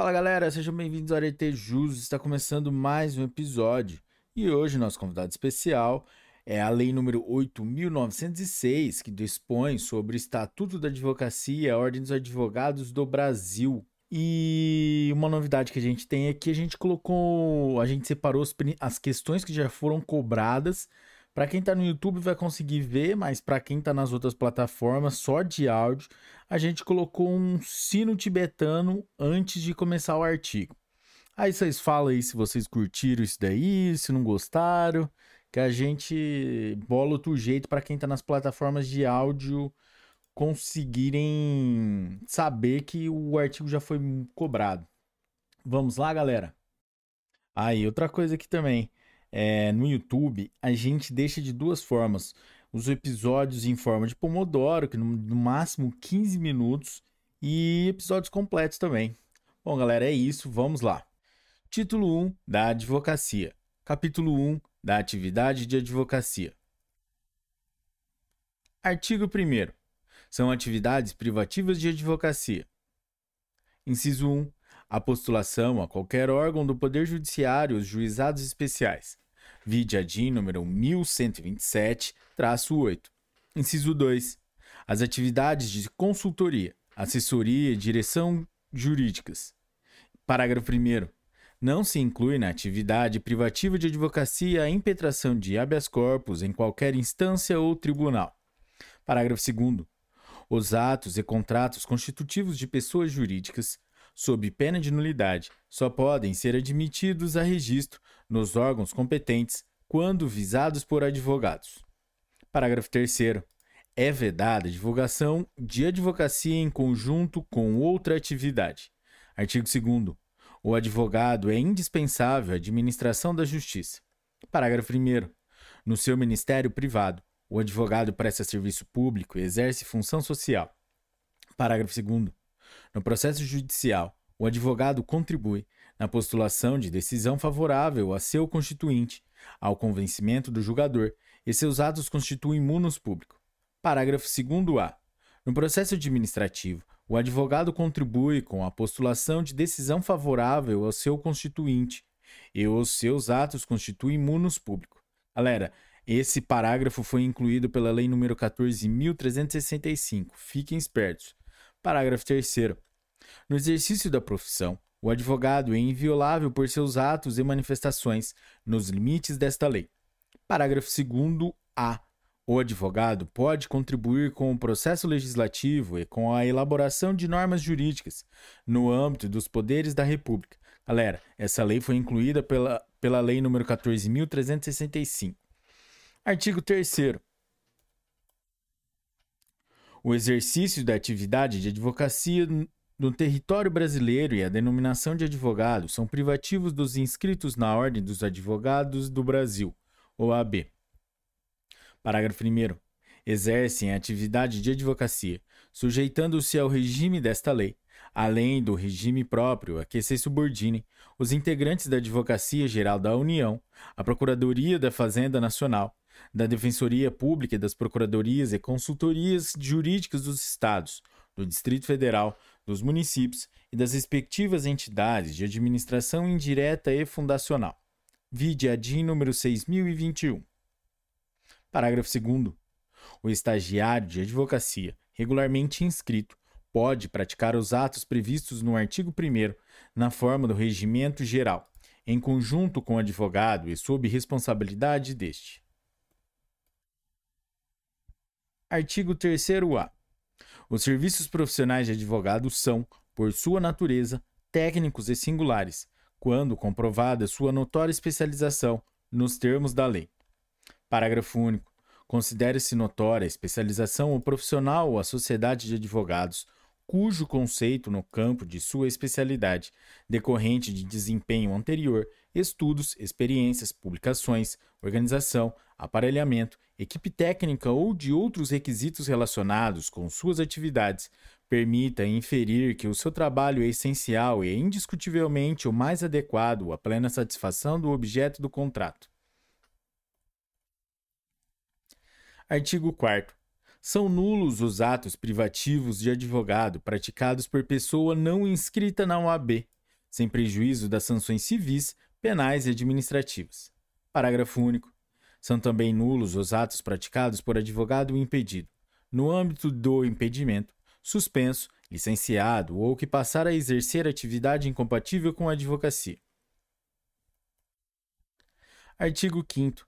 Fala galera, sejam bem-vindos ao Arete Jus. Está começando mais um episódio e hoje nosso convidado especial é a Lei número 8.906, que dispõe sobre o Estatuto da Advocacia e a Ordem dos Advogados do Brasil. E uma novidade que a gente tem é que a gente colocou, a gente separou as questões que já foram cobradas. Para quem está no YouTube vai conseguir ver, mas para quem está nas outras plataformas, só de áudio, a gente colocou um sino tibetano antes de começar o artigo. Aí vocês falam aí se vocês curtiram isso daí, se não gostaram, que a gente bola outro jeito para quem está nas plataformas de áudio conseguirem saber que o artigo já foi cobrado. Vamos lá, galera? Aí, outra coisa aqui também. É, no YouTube, a gente deixa de duas formas. Os episódios em forma de Pomodoro, que no, no máximo 15 minutos, e episódios completos também. Bom, galera, é isso. Vamos lá. Título 1 da Advocacia. Capítulo 1 da Atividade de Advocacia. Artigo 1 são atividades privativas de advocacia. Inciso 1. A postulação a qualquer órgão do Poder Judiciário os juizados especiais. Vide a DIN número 1127-8. Inciso 2. As atividades de consultoria, assessoria e direção jurídicas. Parágrafo 1 não se inclui na atividade privativa de advocacia a impetração de habeas corpus em qualquer instância ou tribunal. Parágrafo 2 os atos e contratos constitutivos de pessoas jurídicas, sob pena de nulidade, só podem ser admitidos a registro nos órgãos competentes quando visados por advogados. Parágrafo 3. É vedada a divulgação de advocacia em conjunto com outra atividade. Artigo 2. O advogado é indispensável à administração da justiça. Parágrafo 1. No seu ministério privado, o advogado presta serviço público e exerce função social. Parágrafo 2. No processo judicial, o advogado contribui na postulação de decisão favorável a seu constituinte, ao convencimento do julgador, e seus atos constituem munus público. Parágrafo 2a. No processo administrativo, o advogado contribui com a postulação de decisão favorável ao seu constituinte, e os seus atos constituem munus público. Galera, esse parágrafo foi incluído pela Lei nº 14.365. Fiquem espertos. Parágrafo 3. No exercício da profissão, o advogado é inviolável por seus atos e manifestações, nos limites desta lei. Parágrafo 2. A. O advogado pode contribuir com o processo legislativo e com a elaboração de normas jurídicas no âmbito dos poderes da República. Galera, essa lei foi incluída pela, pela Lei nº 14.365. Artigo 3. O exercício da atividade de advocacia no território brasileiro e a denominação de advogado são privativos dos inscritos na Ordem dos Advogados do Brasil, OAB. Parágrafo 1. Exercem a atividade de advocacia, sujeitando-se ao regime desta lei, além do regime próprio a que se subordinem os integrantes da Advocacia Geral da União, a Procuradoria da Fazenda Nacional, da Defensoria Pública e das Procuradorias e Consultorias Jurídicas dos Estados, do Distrito Federal, dos municípios e das respectivas entidades de administração indireta e fundacional. Vide a DIN número 6021. Parágrafo 2 O estagiário de advocacia, regularmente inscrito, pode praticar os atos previstos no artigo 1 na forma do regimento geral, em conjunto com o advogado e sob responsabilidade deste. Artigo 3a. Os serviços profissionais de advogado são, por sua natureza, técnicos e singulares, quando comprovada sua notória especialização nos termos da lei. Parágrafo único. Considere-se notória a especialização ou profissional ou a sociedade de advogados cujo conceito no campo de sua especialidade, decorrente de desempenho anterior, estudos, experiências, publicações, organização, aparelhamento, equipe técnica ou de outros requisitos relacionados com suas atividades, permita inferir que o seu trabalho é essencial e é indiscutivelmente o mais adequado à plena satisfação do objeto do contrato. Artigo 4 são nulos os atos privativos de advogado praticados por pessoa não inscrita na OAB, sem prejuízo das sanções civis, penais e administrativas. Parágrafo único. São também nulos os atos praticados por advogado impedido, no âmbito do impedimento, suspenso, licenciado ou que passar a exercer atividade incompatível com a advocacia. Artigo 5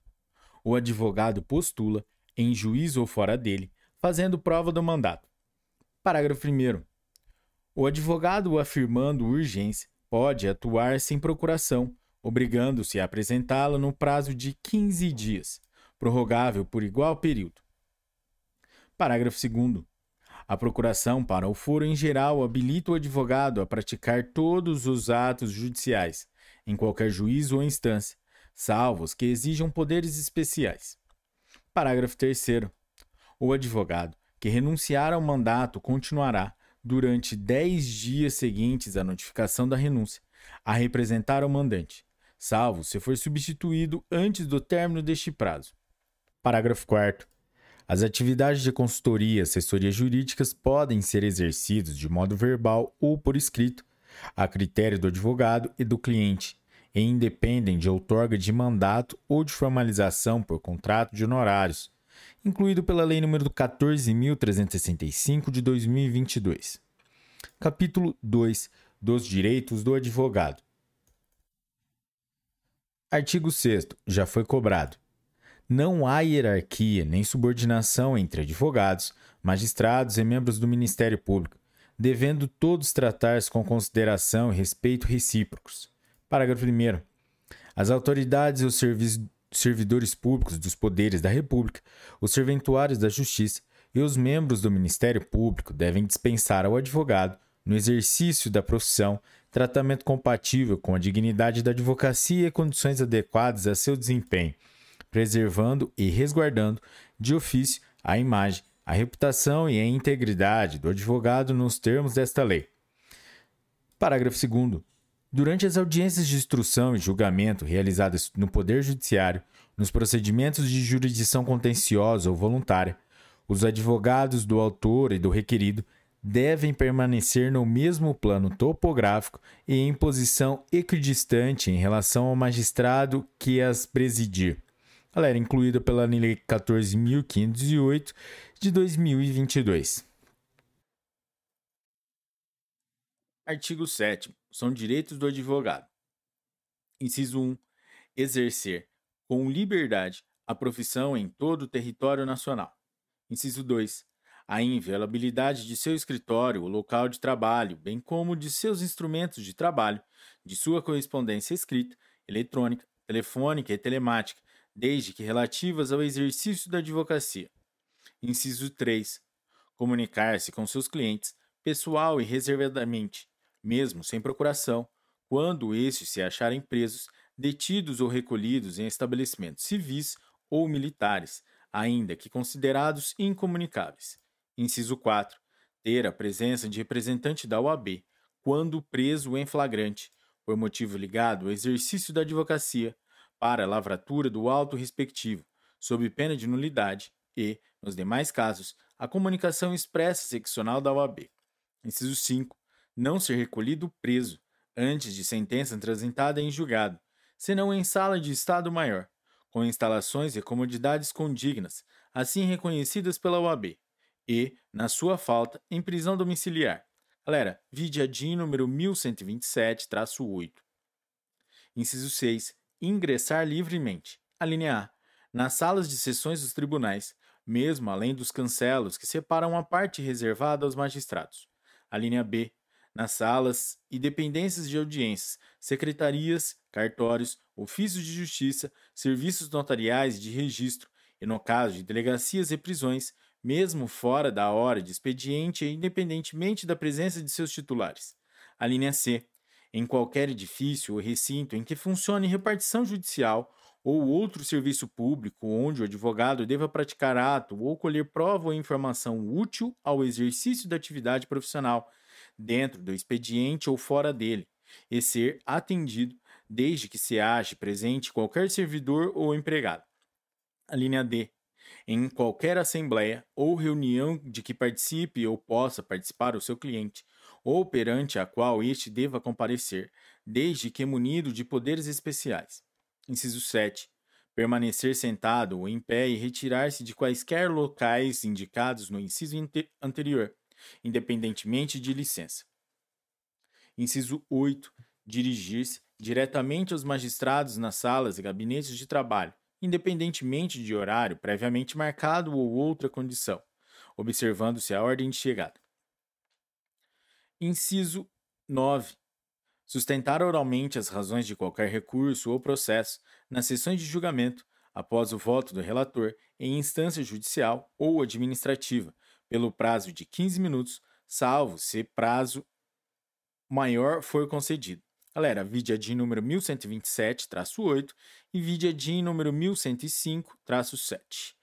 O advogado postula, em juízo ou fora dele, fazendo prova do mandato. Parágrafo 1 O advogado afirmando urgência pode atuar sem procuração, obrigando-se a apresentá-la no prazo de 15 dias, prorrogável por igual período. Parágrafo 2. A procuração para o foro em geral habilita o advogado a praticar todos os atos judiciais, em qualquer juízo ou instância, salvo os que exijam poderes especiais. Parágrafo 3. O advogado que renunciar ao mandato continuará, durante dez dias seguintes à notificação da renúncia, a representar o mandante, salvo se for substituído antes do término deste prazo. Parágrafo 4. As atividades de consultoria e assessorias jurídicas podem ser exercidas de modo verbal ou por escrito, a critério do advogado e do cliente, e independem de outorga de mandato ou de formalização por contrato de honorários, incluído pela Lei nº 14.365 de 2022. Capítulo 2 dos Direitos do Advogado. Artigo 6. Já foi cobrado. Não há hierarquia nem subordinação entre advogados, magistrados e membros do Ministério Público, devendo todos tratar-se com consideração e respeito recíprocos. Parágrafo 1. As autoridades e os servidores públicos dos poderes da República, os serventuários da Justiça e os membros do Ministério Público devem dispensar ao advogado, no exercício da profissão, tratamento compatível com a dignidade da advocacia e condições adequadas a seu desempenho, preservando e resguardando de ofício a imagem, a reputação e a integridade do advogado nos termos desta lei. Parágrafo 2. Durante as audiências de instrução e julgamento realizadas no Poder Judiciário, nos procedimentos de jurisdição contenciosa ou voluntária, os advogados do autor e do requerido devem permanecer no mesmo plano topográfico e em posição equidistante em relação ao magistrado que as presidir. Ela era incluída pela Lei 14.508 de 2022. Artigo 7. São direitos do advogado. Inciso 1. Exercer com liberdade a profissão em todo o território nacional. Inciso 2 a inviolabilidade de seu escritório, o local de trabalho, bem como de seus instrumentos de trabalho, de sua correspondência escrita, eletrônica, telefônica e telemática, desde que relativas ao exercício da advocacia. Inciso 3. Comunicar-se com seus clientes, pessoal e reservadamente, mesmo sem procuração, quando estes se acharem presos, detidos ou recolhidos em estabelecimentos civis ou militares, ainda que considerados incomunicáveis. Inciso 4. Ter a presença de representante da OAB, quando preso em flagrante, por motivo ligado ao exercício da advocacia, para a lavratura do auto respectivo, sob pena de nulidade, e, nos demais casos, a comunicação expressa seccional da OAB. Inciso 5. Não ser recolhido preso, antes de sentença transitada em julgado, senão em sala de Estado Maior, com instalações e comodidades condignas, assim reconhecidas pela OAB, e, na sua falta, em prisão domiciliar. Galera, vide a DIN número 1127-8. Inciso 6. Ingressar livremente. A linha A. Nas salas de sessões dos tribunais, mesmo além dos cancelos que separam a parte reservada aos magistrados. A linha B. Nas salas e dependências de audiências, secretarias, cartórios, ofícios de justiça, serviços notariais de registro, e no caso de delegacias e prisões, mesmo fora da hora de expediente e independentemente da presença de seus titulares. A linha C. Em qualquer edifício ou recinto em que funcione repartição judicial ou outro serviço público onde o advogado deva praticar ato ou colher prova ou informação útil ao exercício da atividade profissional, dentro do expediente ou fora dele, e ser atendido desde que se ache presente qualquer servidor ou empregado. A linha D em qualquer assembleia ou reunião de que participe ou possa participar o seu cliente, ou perante a qual este deva comparecer, desde que munido de poderes especiais. Inciso 7. Permanecer sentado ou em pé e retirar-se de quaisquer locais indicados no inciso anterior, independentemente de licença. Inciso 8. Dirigir-se diretamente aos magistrados nas salas e gabinetes de trabalho, independentemente de horário previamente marcado ou outra condição, observando-se a ordem de chegada. Inciso 9. Sustentar oralmente as razões de qualquer recurso ou processo nas sessões de julgamento, após o voto do relator, em instância judicial ou administrativa, pelo prazo de 15 minutos, salvo se prazo maior for concedido. Galera, vídeo de número 1127-8 e vídeo de número 1105-7.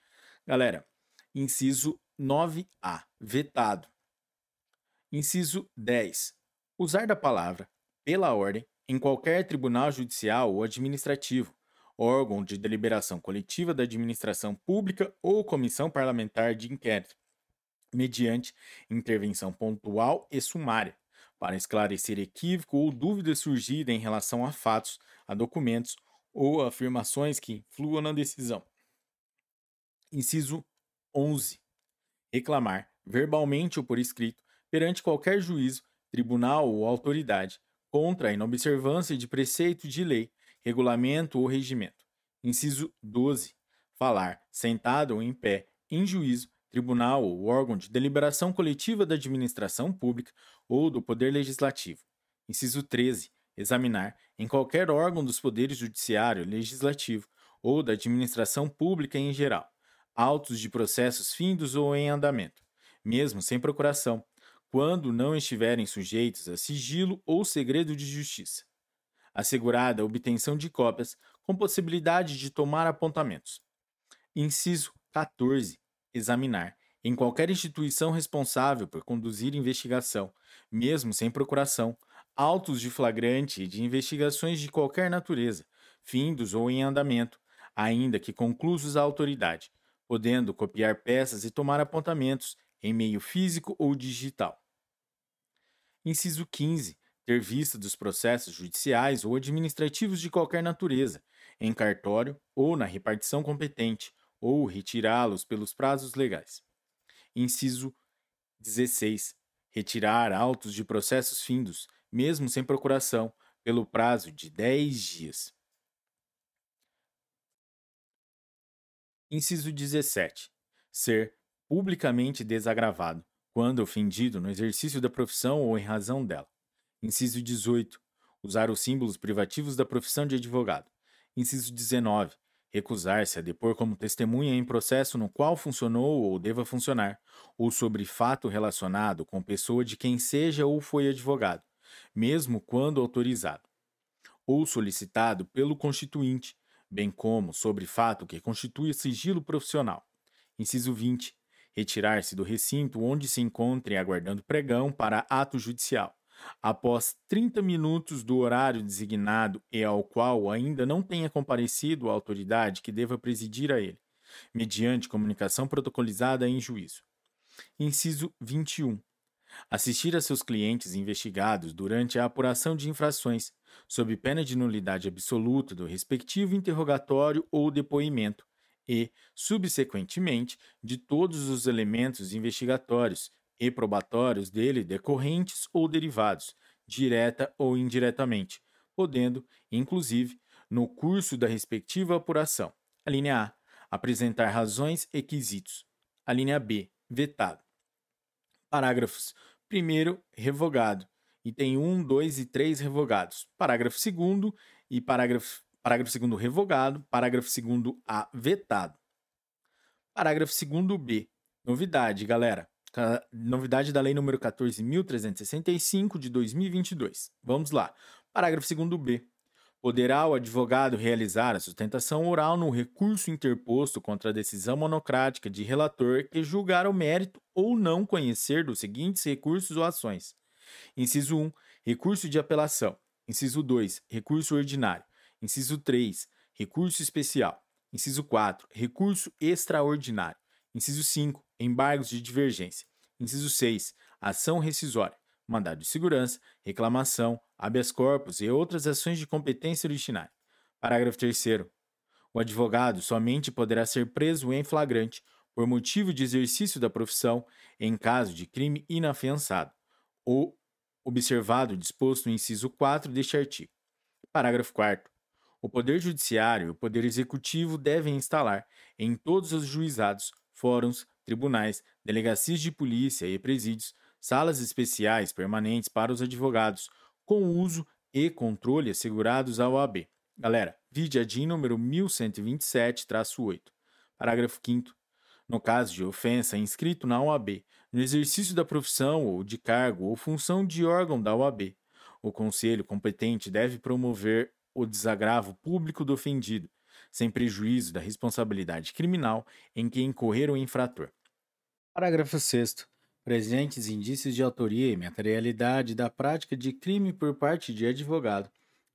Galera, inciso 9A, vetado. Inciso 10. Usar da palavra, pela ordem, em qualquer tribunal judicial ou administrativo, órgão de deliberação coletiva da administração pública ou comissão parlamentar de inquérito, mediante intervenção pontual e sumária, para esclarecer equívoco ou dúvida surgida em relação a fatos, a documentos ou afirmações que influam na decisão. Inciso 11. Reclamar, verbalmente ou por escrito, perante qualquer juízo, tribunal ou autoridade, contra a inobservância de preceito de lei, regulamento ou regimento. Inciso 12. Falar, sentado ou em pé, em juízo, tribunal ou órgão de deliberação coletiva da administração pública ou do Poder Legislativo. Inciso 13. Examinar, em qualquer órgão dos poderes judiciário, legislativo ou da administração pública em geral, autos de processos findos ou em andamento, mesmo sem procuração, quando não estiverem sujeitos a sigilo ou segredo de justiça. Assegurada a obtenção de cópias, com possibilidade de tomar apontamentos. Inciso 14 examinar, em qualquer instituição responsável por conduzir investigação, mesmo sem procuração, autos de flagrante e de investigações de qualquer natureza, findos ou em andamento, ainda que conclusos à autoridade, podendo copiar peças e tomar apontamentos em meio físico ou digital. Inciso 15. Ter vista dos processos judiciais ou administrativos de qualquer natureza, em cartório ou na repartição competente, ou retirá-los pelos prazos legais. Inciso 16. Retirar autos de processos findos, mesmo sem procuração, pelo prazo de 10 dias. Inciso 17. Ser publicamente desagravado, quando ofendido no exercício da profissão ou em razão dela. Inciso 18. Usar os símbolos privativos da profissão de advogado. Inciso 19 recusar-se a depor como testemunha em processo no qual funcionou ou deva funcionar, ou sobre fato relacionado com pessoa de quem seja ou foi advogado, mesmo quando autorizado, ou solicitado pelo constituinte, bem como sobre fato que constitui sigilo profissional. Inciso 20. Retirar-se do recinto onde se encontre aguardando pregão para ato judicial após 30 minutos do horário designado e ao qual ainda não tenha comparecido a autoridade que deva presidir a ele, mediante comunicação protocolizada em juízo. Inciso 21. Assistir a seus clientes investigados durante a apuração de infrações, sob pena de nulidade absoluta do respectivo interrogatório ou depoimento, e, subsequentemente, de todos os elementos investigatórios, e probatórios dele decorrentes ou derivados, direta ou indiretamente, podendo, inclusive, no curso da respectiva apuração. A linha A. Apresentar razões e quesitos. A linha B. Vetado. Parágrafos 1 revogado. Item 1, 2 e 3 revogados. Parágrafo 2 e parágrafo, parágrafo 2 revogado. Parágrafo 2 A vetado. Parágrafo 2 B. Novidade, galera novidade da Lei nº 14.365 de 2022. Vamos lá. Parágrafo 2 B. Poderá o advogado realizar a sustentação oral no recurso interposto contra a decisão monocrática de relator que julgar o mérito ou não conhecer dos seguintes recursos ou ações. Inciso 1. Recurso de apelação. Inciso 2. Recurso ordinário. Inciso 3. Recurso especial. Inciso 4. Recurso extraordinário. Inciso 5. Embargos de divergência. Inciso 6. Ação rescisória. Mandado de segurança, reclamação, habeas corpus e outras ações de competência originária. Parágrafo 3. O advogado somente poderá ser preso em flagrante por motivo de exercício da profissão em caso de crime inafiançado, ou observado disposto no inciso 4 deste artigo. Parágrafo 4. O Poder Judiciário e o Poder Executivo devem instalar, em todos os juizados, fóruns, tribunais, delegacias de polícia e presídios, salas especiais permanentes para os advogados, com uso e controle assegurados à OAB. Galera, vide a DIN número 1127-8. Parágrafo 5 no caso de ofensa inscrito na OAB, no exercício da profissão ou de cargo ou função de órgão da OAB, o conselho competente deve promover o desagravo público do ofendido, sem prejuízo da responsabilidade criminal em que incorrer o infrator. Parágrafo 6 presentes indícios de autoria e materialidade da prática de crime por parte de advogado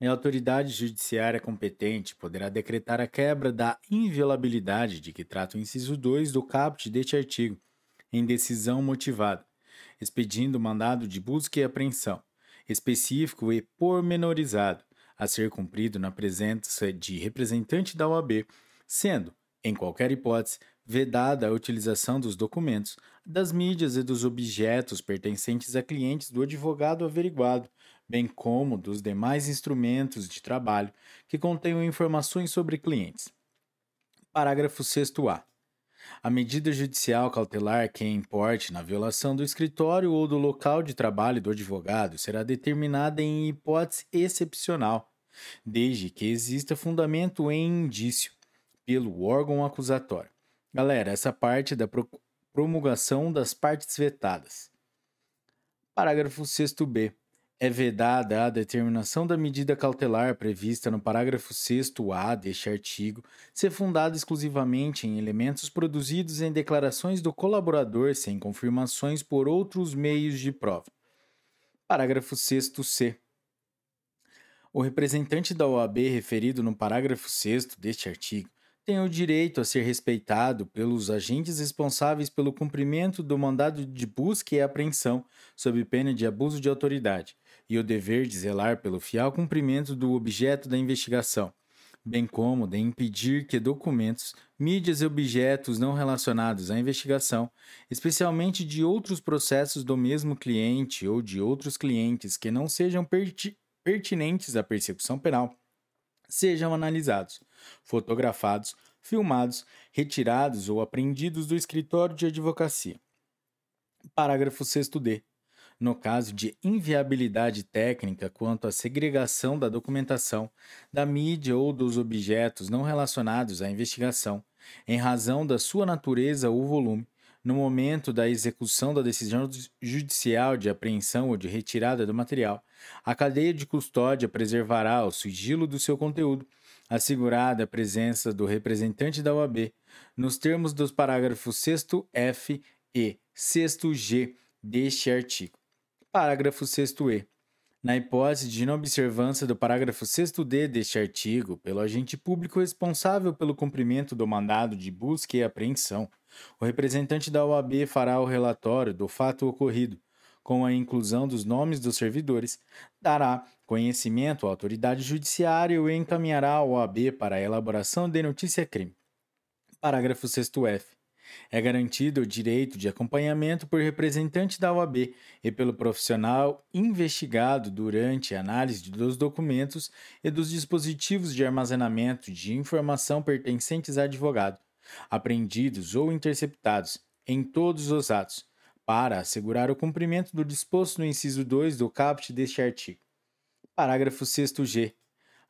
a autoridade judiciária competente poderá decretar a quebra da inviolabilidade de que trata o inciso 2 do caput deste artigo, em decisão motivada, expedindo mandado de busca e apreensão, específico e pormenorizado, a ser cumprido na presença de representante da OAB, sendo, em qualquer hipótese, vedada a utilização dos documentos, das mídias e dos objetos pertencentes a clientes do advogado averiguado, bem como dos demais instrumentos de trabalho que contenham informações sobre clientes. Parágrafo 6a. A medida judicial cautelar que importe na violação do escritório ou do local de trabalho do advogado será determinada em hipótese excepcional, desde que exista fundamento em indício pelo órgão acusatório. Galera, essa parte da promulgação das partes vetadas. Parágrafo 6b. É vedada a determinação da medida cautelar prevista no parágrafo 6a deste artigo ser fundada exclusivamente em elementos produzidos em declarações do colaborador sem confirmações por outros meios de prova. Parágrafo 6c. O representante da OAB referido no parágrafo 6 deste artigo tem o direito a ser respeitado pelos agentes responsáveis pelo cumprimento do mandado de busca e apreensão, sob pena de abuso de autoridade, e o dever de zelar pelo fiel cumprimento do objeto da investigação, bem como de impedir que documentos, mídias e objetos não relacionados à investigação, especialmente de outros processos do mesmo cliente ou de outros clientes que não sejam perti pertinentes à persecução penal, sejam analisados, fotografados, filmados, retirados ou apreendidos do escritório de advocacia. Parágrafo 6d. No caso de inviabilidade técnica quanto à segregação da documentação, da mídia ou dos objetos não relacionados à investigação, em razão da sua natureza ou volume, no momento da execução da decisão judicial de apreensão ou de retirada do material, a cadeia de custódia preservará o sigilo do seu conteúdo, assegurada a presença do representante da OAB, nos termos dos parágrafos 6F e 6G deste artigo. Parágrafo 6e. Na hipótese de inobservância do parágrafo 6d deste artigo pelo agente público responsável pelo cumprimento do mandado de busca e apreensão, o representante da OAB fará o relatório do fato ocorrido, com a inclusão dos nomes dos servidores, dará conhecimento à autoridade judiciária e encaminhará a OAB para a elaboração de notícia-crime. Parágrafo 6f. É garantido o direito de acompanhamento por representante da OAB e pelo profissional investigado durante a análise dos documentos e dos dispositivos de armazenamento de informação pertencentes a advogado, apreendidos ou interceptados em todos os atos, para assegurar o cumprimento do disposto no inciso 2 do caput deste artigo. Parágrafo 6g.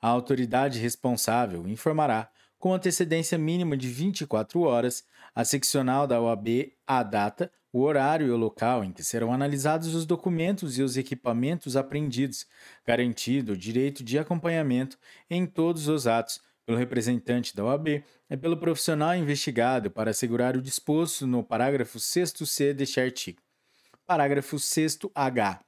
A autoridade responsável informará, com antecedência mínima de 24 horas, a seccional da OAB a data, o horário e o local em que serão analisados os documentos e os equipamentos apreendidos, garantido o direito de acompanhamento em todos os atos, pelo representante da OAB é pelo profissional investigado para assegurar o disposto no parágrafo 6c deste artigo. Parágrafo 6h.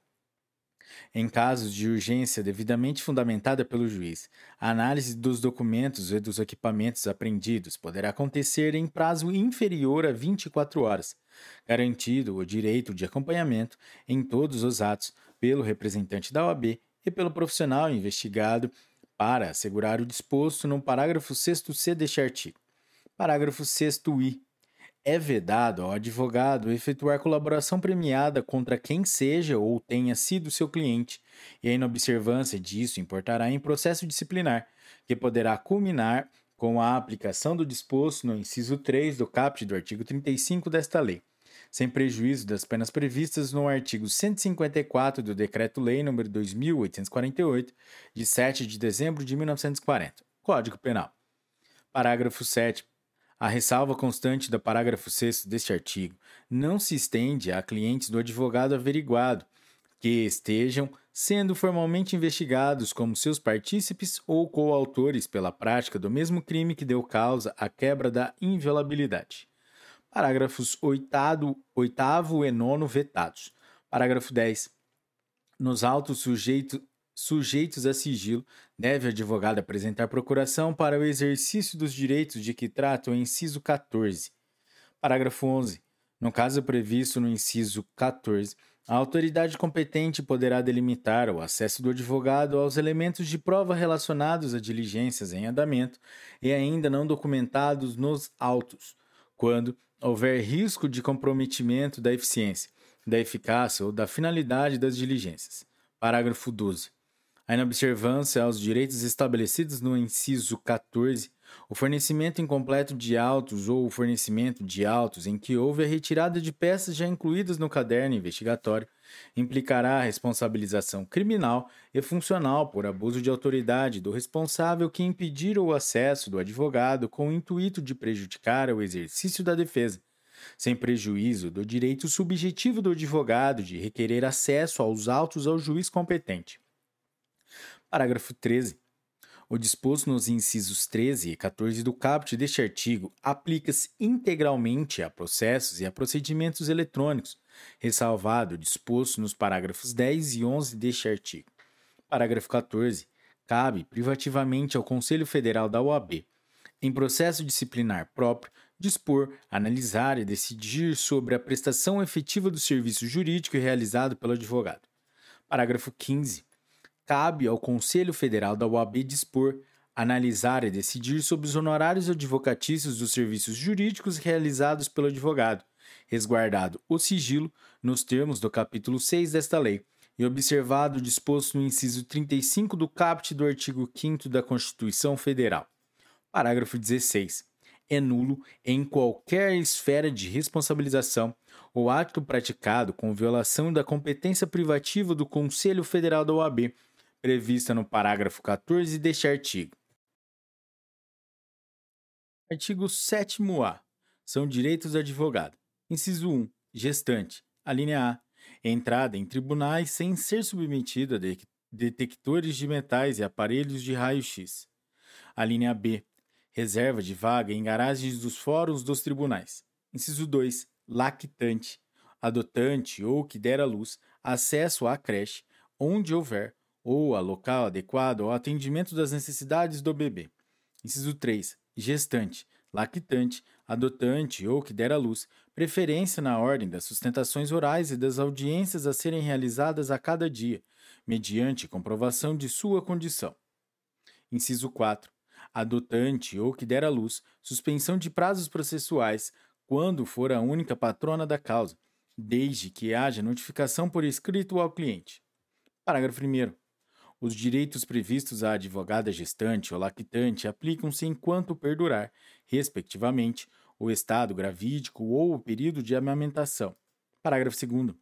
Em casos de urgência devidamente fundamentada pelo juiz, a análise dos documentos e dos equipamentos apreendidos poderá acontecer em prazo inferior a 24 horas, garantido o direito de acompanhamento em todos os atos pelo representante da OAB e pelo profissional investigado para assegurar o disposto no parágrafo 6c deste artigo. Parágrafo 6i é vedado ao advogado efetuar colaboração premiada contra quem seja ou tenha sido seu cliente, e a inobservância disso importará em processo disciplinar, que poderá culminar com a aplicação do disposto no inciso 3 do caput do artigo 35 desta lei, sem prejuízo das penas previstas no artigo 154 do Decreto-Lei nº 2848, de 7 de dezembro de 1940, Código Penal. Parágrafo 7 a ressalva constante do parágrafo 6 deste artigo não se estende a clientes do advogado averiguado que estejam sendo formalmente investigados como seus partícipes ou coautores pela prática do mesmo crime que deu causa à quebra da inviolabilidade. Parágrafos 8, 8 e 9 vetados. Parágrafo 10. Nos autos sujeitos sujeitos a sigilo, deve o advogado apresentar procuração para o exercício dos direitos de que trata o inciso 14. Parágrafo 11. No caso previsto no inciso 14, a autoridade competente poderá delimitar o acesso do advogado aos elementos de prova relacionados a diligências em andamento e ainda não documentados nos autos, quando houver risco de comprometimento da eficiência, da eficácia ou da finalidade das diligências. Parágrafo 12 a inobservância aos direitos estabelecidos no inciso 14, o fornecimento incompleto de autos ou o fornecimento de autos em que houve a retirada de peças já incluídas no caderno investigatório implicará a responsabilização criminal e funcional por abuso de autoridade do responsável que impedir o acesso do advogado com o intuito de prejudicar o exercício da defesa, sem prejuízo do direito subjetivo do advogado de requerer acesso aos autos ao juiz competente. Parágrafo 13. O disposto nos incisos 13 e 14 do caput deste artigo aplica-se integralmente a processos e a procedimentos eletrônicos, ressalvado o disposto nos parágrafos 10 e 11 deste artigo. Parágrafo 14. Cabe privativamente ao Conselho Federal da OAB, em processo disciplinar próprio, dispor, analisar e decidir sobre a prestação efetiva do serviço jurídico realizado pelo advogado. Parágrafo 15 cabe ao Conselho Federal da UAB dispor, analisar e decidir sobre os honorários advocatícios dos serviços jurídicos realizados pelo advogado, resguardado o sigilo nos termos do capítulo 6 desta lei e observado o disposto no inciso 35 do caput do artigo 5 da Constituição Federal. Parágrafo 16. É nulo em qualquer esfera de responsabilização o ato praticado com violação da competência privativa do Conselho Federal da OAB prevista no parágrafo 14 deste artigo. Artigo 7A. São direitos do advogado. Inciso 1. Gestante. A linha A. Entrada em tribunais sem ser submetido a de detectores de metais e aparelhos de raio-x. A linha B. Reserva de vaga em garagens dos fóruns dos tribunais. Inciso 2. Lactante. Adotante ou que der à luz acesso à creche, onde houver ou a local adequado ao atendimento das necessidades do bebê. Inciso 3. Gestante, lactante, adotante ou que der à luz, preferência na ordem das sustentações orais e das audiências a serem realizadas a cada dia, mediante comprovação de sua condição. Inciso 4. Adotante ou que der à luz, suspensão de prazos processuais, quando for a única patrona da causa, desde que haja notificação por escrito ao cliente. Parágrafo 1. Os direitos previstos à advogada gestante ou lactante aplicam-se enquanto perdurar, respectivamente, o estado gravídico ou o período de amamentação. Parágrafo 2.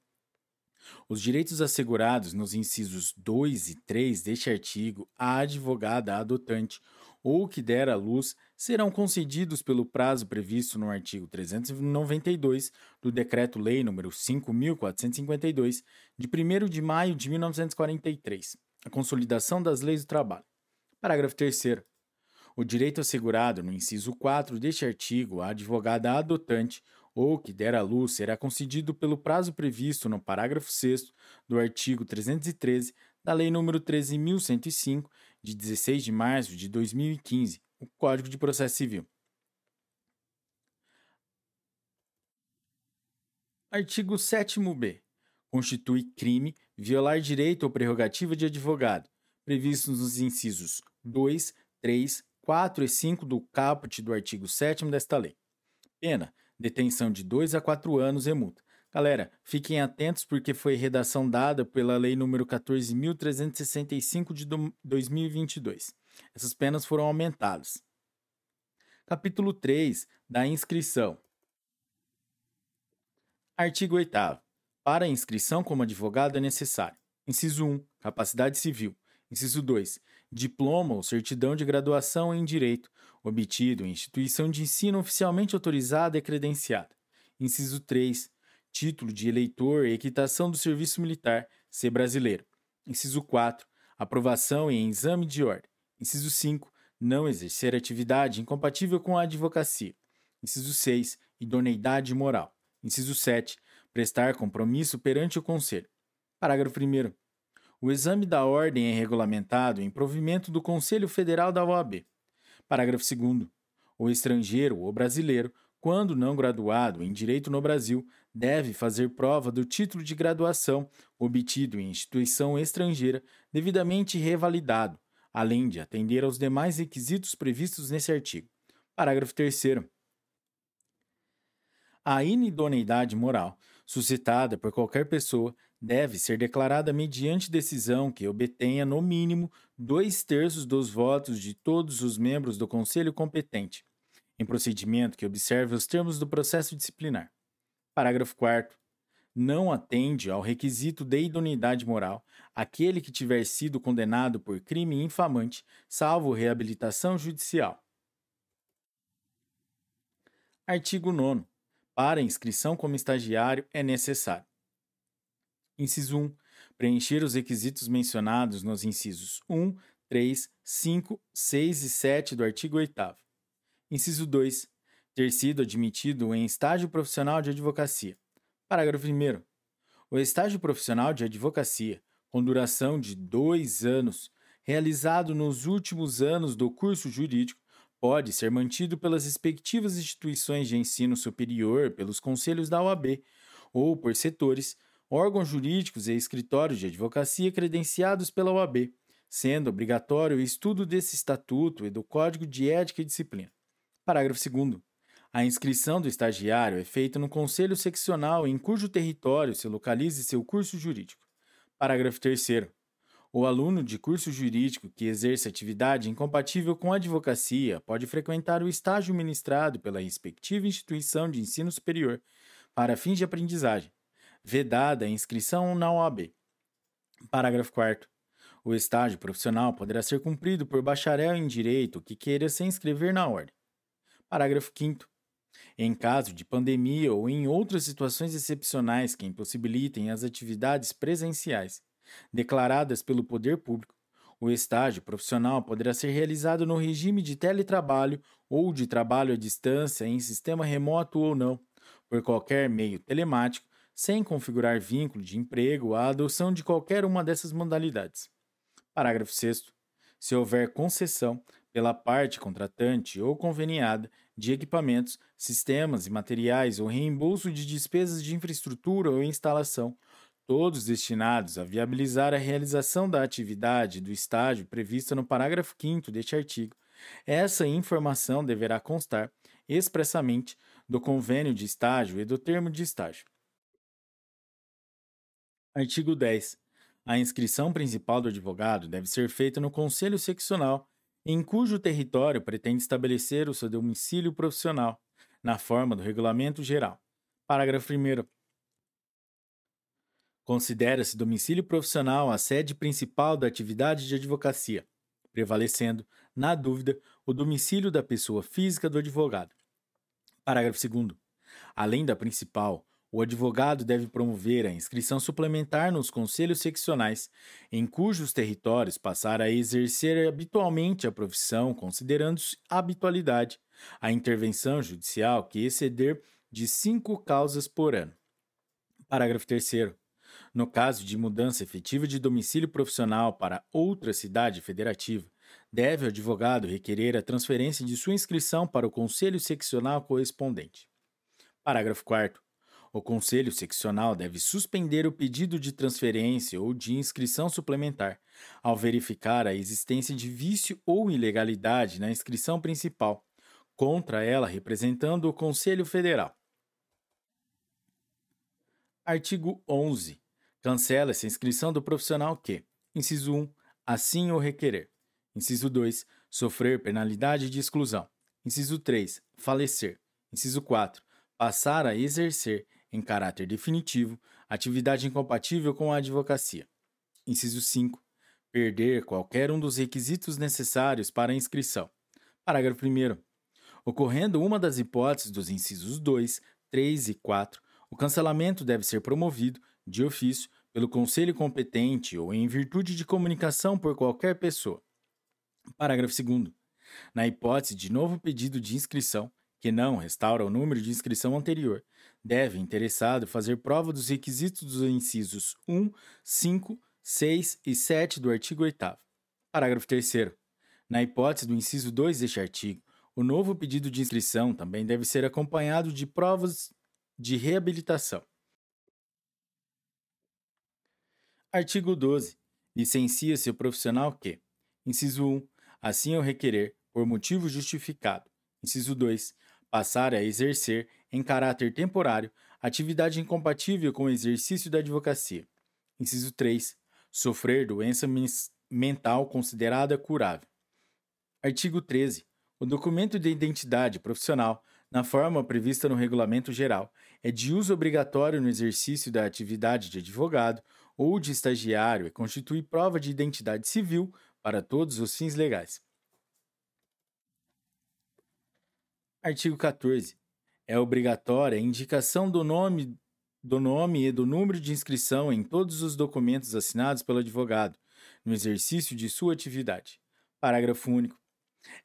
Os direitos assegurados nos incisos 2 e 3 deste artigo à advogada adotante ou que der à luz serão concedidos pelo prazo previsto no artigo 392 do Decreto-Lei nº 5.452, de 1 de maio de 1943 a consolidação das leis do trabalho. Parágrafo 3. O direito assegurado no inciso 4 deste artigo à advogada adotante ou que der à luz será concedido pelo prazo previsto no parágrafo 6 do artigo 313 da Lei nº 13.105, de 16 de março de 2015, o Código de Processo Civil. Artigo 7b. Constitui crime violar direito ou prerrogativa de advogado, previstos nos incisos 2, 3, 4 e 5 do caput do artigo 7 desta lei. Pena: detenção de 2 a 4 anos e multa. Galera, fiquem atentos porque foi redação dada pela Lei nº 14.365 de 2022. Essas penas foram aumentadas. Capítulo 3 da inscrição. Artigo 8 Para a inscrição como advogado é necessário: inciso 1, capacidade civil; inciso 2, diploma ou certidão de graduação em direito, obtido em instituição de ensino oficialmente autorizada e credenciada. Inciso 3, título de eleitor e equitação do serviço militar, ser brasileiro. Inciso 4, aprovação em exame de ordem. Inciso 5, não exercer atividade incompatível com a advocacia. Inciso 6, idoneidade moral. Inciso 7, prestar compromisso perante o Conselho. Parágrafo 1 o exame da ordem é regulamentado em provimento do Conselho Federal da OAB. Parágrafo 2. O estrangeiro ou brasileiro, quando não graduado em direito no Brasil, deve fazer prova do título de graduação obtido em instituição estrangeira devidamente revalidado, além de atender aos demais requisitos previstos nesse artigo. Parágrafo 3. A inidoneidade moral, suscitada por qualquer pessoa, deve ser declarada mediante decisão que obtenha, no mínimo, dois terços dos votos de todos os membros do Conselho competente, em procedimento que observe os termos do processo disciplinar. Parágrafo 4. Não atende ao requisito de idoneidade moral aquele que tiver sido condenado por crime infamante, salvo reabilitação judicial. Artigo 9. Para inscrição como estagiário é necessário. Inciso 1. Preencher os requisitos mencionados nos incisos 1, 3, 5, 6 e 7 do artigo 8. Inciso 2. Ter sido admitido em estágio profissional de advocacia. Parágrafo 1. O estágio profissional de advocacia, com duração de dois anos, realizado nos últimos anos do curso jurídico, pode ser mantido pelas respectivas instituições de ensino superior, pelos conselhos da OAB ou por setores, órgãos jurídicos e escritórios de advocacia credenciados pela OAB, sendo obrigatório o estudo desse estatuto e do Código de Ética e Disciplina. Parágrafo 2 a inscrição do estagiário é feita no conselho seccional em cujo território se localize seu curso jurídico. Parágrafo 3 o aluno de curso jurídico que exerce atividade incompatível com a advocacia pode frequentar o estágio ministrado pela respectiva instituição de ensino superior para fins de aprendizagem, vedada a inscrição na OAB. Parágrafo 4. O estágio profissional poderá ser cumprido por bacharel em direito que queira se inscrever na ordem. Parágrafo 5. Em caso de pandemia ou em outras situações excepcionais que impossibilitem as atividades presenciais, declaradas pelo poder público, o estágio profissional poderá ser realizado no regime de teletrabalho ou de trabalho à distância em sistema remoto ou não, por qualquer meio telemático, sem configurar vínculo de emprego à adoção de qualquer uma dessas modalidades. Parágrafo 6. Se houver concessão pela parte contratante ou conveniada de equipamentos, sistemas e materiais ou reembolso de despesas de infraestrutura ou instalação, todos destinados a viabilizar a realização da atividade do estágio prevista no parágrafo 5 deste artigo. Essa informação deverá constar expressamente do convênio de estágio e do termo de estágio. Artigo 10. A inscrição principal do advogado deve ser feita no Conselho Seccional, em cujo território pretende estabelecer o seu domicílio profissional, na forma do Regulamento Geral. Parágrafo 1. Considera-se domicílio profissional a sede principal da atividade de advocacia, prevalecendo, na dúvida, o domicílio da pessoa física do advogado. Parágrafo 2. Além da principal, o advogado deve promover a inscrição suplementar nos conselhos seccionais, em cujos territórios passar a exercer habitualmente a profissão, considerando-se habitualidade, a intervenção judicial que exceder de cinco causas por ano. Parágrafo 3. No caso de mudança efetiva de domicílio profissional para outra cidade federativa, deve o advogado requerer a transferência de sua inscrição para o conselho seccional correspondente. Parágrafo 4. O conselho seccional deve suspender o pedido de transferência ou de inscrição suplementar, ao verificar a existência de vício ou ilegalidade na inscrição principal, contra ela representando o Conselho Federal. Artigo 11. Cancela-se a inscrição do profissional que, inciso 1, assim o requerer. Inciso 2, sofrer penalidade de exclusão. Inciso 3, falecer. Inciso 4, passar a exercer, em caráter definitivo, atividade incompatível com a advocacia. Inciso 5, perder qualquer um dos requisitos necessários para a inscrição. Parágrafo 1. Ocorrendo uma das hipóteses dos incisos 2, 3 e 4, o cancelamento deve ser promovido, de ofício, pelo conselho competente ou em virtude de comunicação por qualquer pessoa. Parágrafo 2. Na hipótese de novo pedido de inscrição, que não restaura o número de inscrição anterior, deve interessado fazer prova dos requisitos dos incisos 1, 5, 6 e 7 do artigo 8. Parágrafo 3. Na hipótese do inciso 2 deste artigo, o novo pedido de inscrição também deve ser acompanhado de provas de reabilitação. Artigo 12. Licencia-se o profissional que, inciso 1, assim o requerer, por motivo justificado. Inciso 2. Passar a exercer, em caráter temporário, atividade incompatível com o exercício da advocacia. Inciso 3. Sofrer doença mental considerada curável. Artigo 13. O documento de identidade profissional, na forma prevista no Regulamento Geral, é de uso obrigatório no exercício da atividade de advogado ou de estagiário e constitui prova de identidade civil para todos os fins legais. Artigo 14. É obrigatória a indicação do nome, do nome e do número de inscrição em todos os documentos assinados pelo advogado, no exercício de sua atividade. Parágrafo único.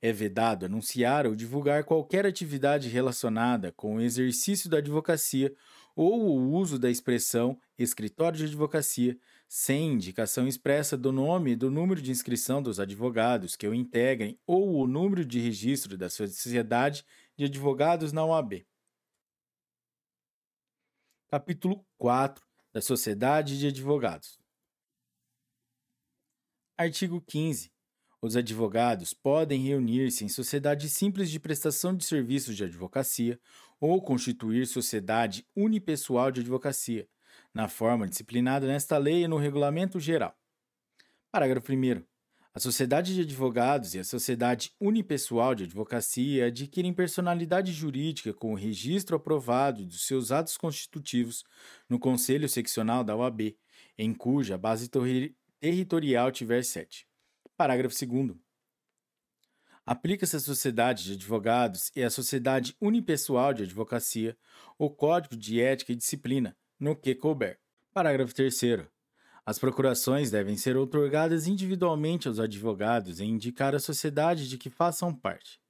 É vedado anunciar ou divulgar qualquer atividade relacionada com o exercício da advocacia ou o uso da expressão escritório de advocacia, sem indicação expressa do nome e do número de inscrição dos advogados que o integrem ou o número de registro da sociedade de advogados na OAB. Capítulo 4 da Sociedade de Advogados. Artigo 15. Os advogados podem reunir-se em sociedade simples de prestação de serviços de advocacia ou constituir sociedade unipessoal de advocacia, na forma disciplinada nesta lei e no regulamento geral. Parágrafo 1. A sociedade de advogados e a sociedade unipessoal de advocacia adquirem personalidade jurídica com o registro aprovado dos seus atos constitutivos no Conselho Seccional da OAB, em cuja base territorial tiver sede. Parágrafo 2. Aplica-se à sociedade de advogados e à sociedade unipessoal de advocacia o Código de Ética e Disciplina, no que couber. Parágrafo 3. As procurações devem ser otorgadas individualmente aos advogados e indicar a sociedade de que façam parte.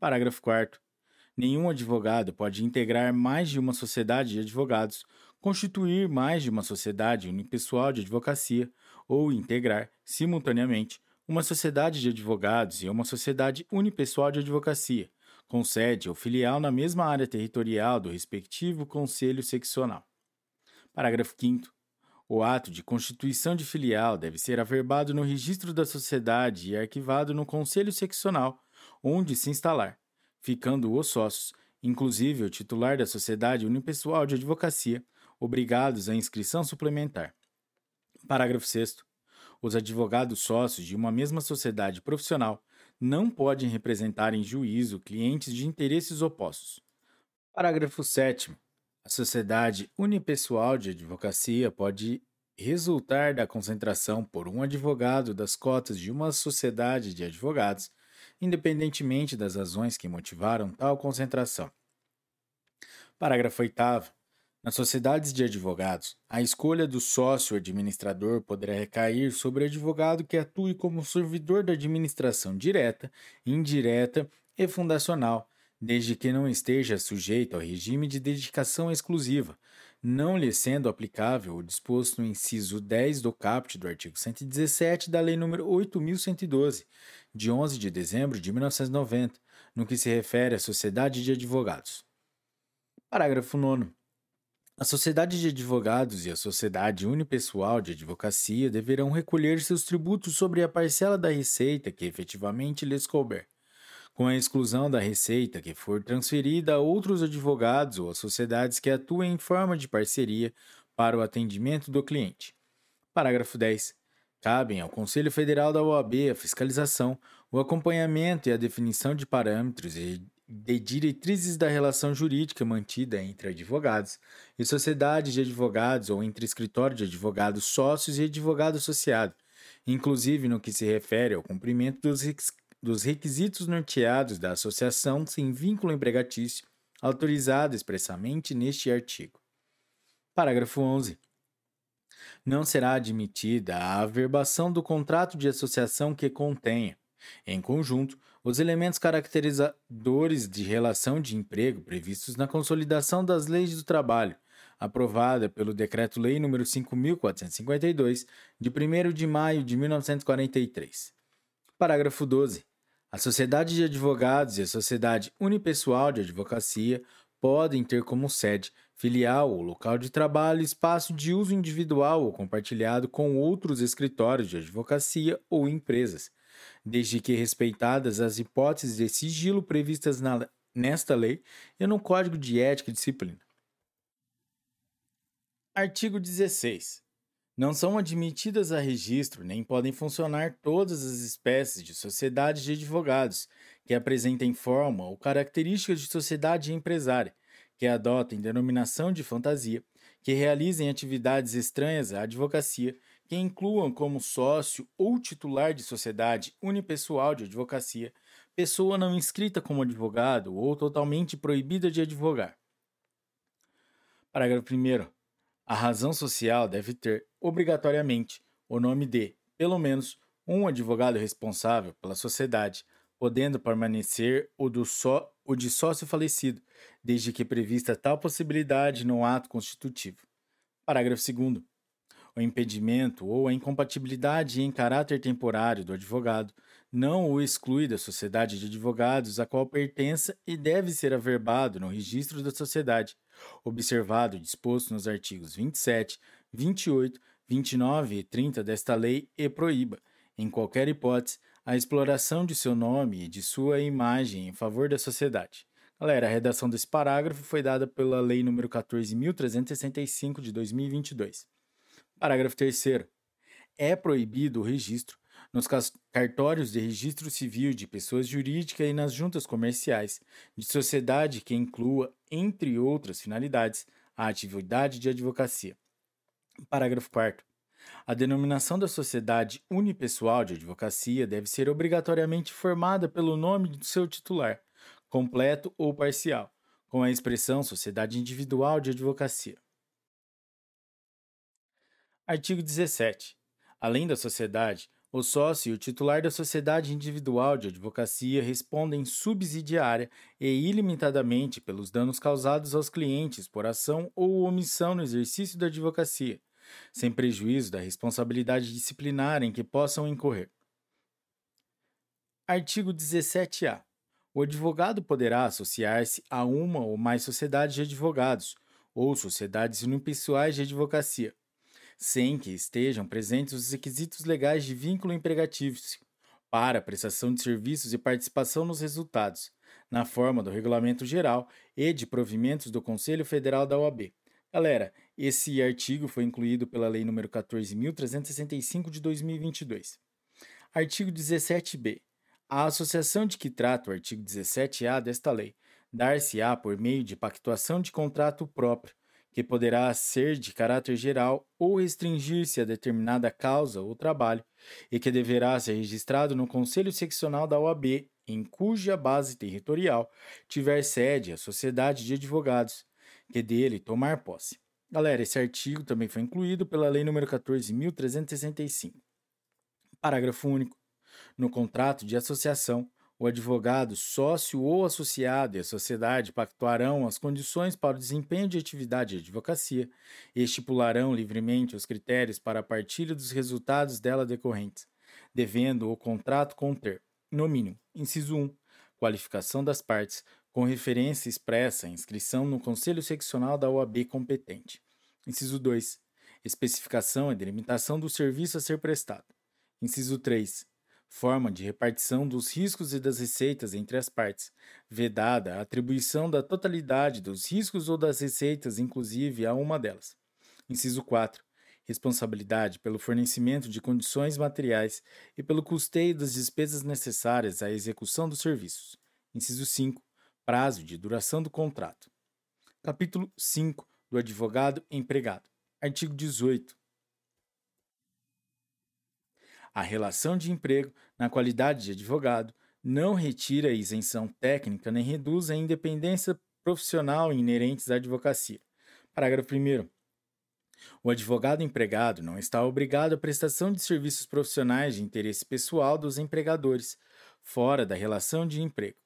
Parágrafo 4. Nenhum advogado pode integrar mais de uma sociedade de advogados, constituir mais de uma sociedade unipessoal de advocacia ou integrar, simultaneamente, uma sociedade de advogados e uma sociedade unipessoal de advocacia, com sede ou filial na mesma área territorial do respectivo conselho seccional. Parágrafo 5. O ato de constituição de filial deve ser averbado no registro da sociedade e arquivado no conselho seccional, onde se instalar, ficando os sócios, inclusive o titular da sociedade unipessoal de advocacia, obrigados à inscrição suplementar. Parágrafo 6. Os advogados sócios de uma mesma sociedade profissional não podem representar em juízo clientes de interesses opostos. Parágrafo 7. A sociedade unipessoal de advocacia pode resultar da concentração por um advogado das cotas de uma sociedade de advogados, independentemente das razões que motivaram tal concentração. Parágrafo 8. Nas sociedades de advogados, a escolha do sócio administrador poderá recair sobre o advogado que atue como servidor da administração direta, indireta e fundacional, desde que não esteja sujeito ao regime de dedicação exclusiva, não lhe sendo aplicável o disposto no inciso 10 do caput do artigo 117 da Lei nº 8.112, de 11 de dezembro de 1990, no que se refere à sociedade de advogados. Parágrafo 9. A sociedade de advogados e a sociedade unipessoal de advocacia deverão recolher seus tributos sobre a parcela da receita que efetivamente lhes couber, com a exclusão da receita que for transferida a outros advogados ou a sociedades que atuem em forma de parceria para o atendimento do cliente. Parágrafo 10. Cabem ao Conselho Federal da OAB a fiscalização, o acompanhamento e a definição de parâmetros e de diretrizes da relação jurídica mantida entre advogados e sociedades de advogados ou entre escritório de advogados sócios e advogado associado, inclusive no que se refere ao cumprimento dos, dos requisitos norteados da associação sem vínculo empregatício, autorizado expressamente neste artigo. Parágrafo 11. Não será admitida a averbação do contrato de associação que contenha, em conjunto, os elementos caracterizadores de relação de emprego previstos na Consolidação das Leis do Trabalho, aprovada pelo Decreto-Lei nº 5.452, de 1 de maio de 1943. Parágrafo 12. A Sociedade de Advogados e a Sociedade Unipessoal de Advocacia podem ter como sede, filial ou local de trabalho espaço de uso individual ou compartilhado com outros escritórios de advocacia ou empresas, desde que respeitadas as hipóteses de sigilo previstas na, nesta lei e no Código de Ética e Disciplina. Artigo 16. Não são admitidas a registro nem podem funcionar todas as espécies de sociedades de advogados que apresentem forma ou características de sociedade empresária, que adotem denominação de fantasia, que realizem atividades estranhas à advocacia que incluam como sócio ou titular de sociedade unipessoal de advocacia, pessoa não inscrita como advogado ou totalmente proibida de advogar. Parágrafo 1. A razão social deve ter, obrigatoriamente, o nome de, pelo menos, um advogado responsável pela sociedade, podendo permanecer o, do só, o de sócio falecido, desde que prevista tal possibilidade no ato constitutivo. Parágrafo 2 o impedimento ou a incompatibilidade em caráter temporário do advogado não o exclui da sociedade de advogados a qual pertença e deve ser averbado no registro da sociedade, observado o disposto nos artigos 27, 28, 29 e 30 desta lei e proíba, em qualquer hipótese, a exploração de seu nome e de sua imagem em favor da sociedade. Galera, a redação desse parágrafo foi dada pela Lei nº 14.365 de 2022. Parágrafo 3. É proibido o registro nos cartórios de registro civil de pessoas jurídicas e nas juntas comerciais de sociedade que inclua, entre outras finalidades, a atividade de advocacia. Parágrafo 4. A denominação da sociedade unipessoal de advocacia deve ser obrigatoriamente formada pelo nome do seu titular, completo ou parcial, com a expressão sociedade individual de advocacia. Artigo 17. Além da sociedade, o sócio e o titular da sociedade individual de advocacia respondem subsidiária e ilimitadamente pelos danos causados aos clientes por ação ou omissão no exercício da advocacia, sem prejuízo da responsabilidade disciplinar em que possam incorrer. Artigo 17-A. O advogado poderá associar-se a uma ou mais sociedades de advogados ou sociedades unipessoais de advocacia sem que estejam presentes os requisitos legais de vínculo empregatício para prestação de serviços e participação nos resultados, na forma do Regulamento Geral e de provimentos do Conselho Federal da OAB. Galera, esse artigo foi incluído pela Lei nº 14.365 de 2022. Artigo 17b. A associação de que trata o artigo 17-A desta lei dar-se-á por meio de pactuação de contrato próprio, que poderá ser de caráter geral ou restringir-se a determinada causa ou trabalho, e que deverá ser registrado no Conselho Seccional da OAB, em cuja base territorial tiver sede a Sociedade de Advogados, que dele tomar posse. Galera, esse artigo também foi incluído pela Lei nº 14.365. Parágrafo único. No contrato de associação, o advogado, sócio ou associado e a sociedade pactuarão as condições para o desempenho de atividade de advocacia e estipularão livremente os critérios para a partilha dos resultados dela decorrentes, devendo o contrato conter, no mínimo, inciso 1, qualificação das partes, com referência expressa à inscrição no Conselho Seccional da OAB competente. Inciso 2, especificação e delimitação do serviço a ser prestado. Inciso 3, forma de repartição dos riscos e das receitas entre as partes, vedada a atribuição da totalidade dos riscos ou das receitas, inclusive a uma delas. Inciso 4. Responsabilidade pelo fornecimento de condições materiais e pelo custeio das despesas necessárias à execução dos serviços. Inciso 5. Prazo de duração do contrato. Capítulo 5 do advogado empregado. Artigo 18. A relação de emprego, na qualidade de advogado, não retira a isenção técnica nem reduz a independência profissional inerentes à advocacia. Parágrafo 1. O advogado empregado não está obrigado à prestação de serviços profissionais de interesse pessoal dos empregadores, fora da relação de emprego.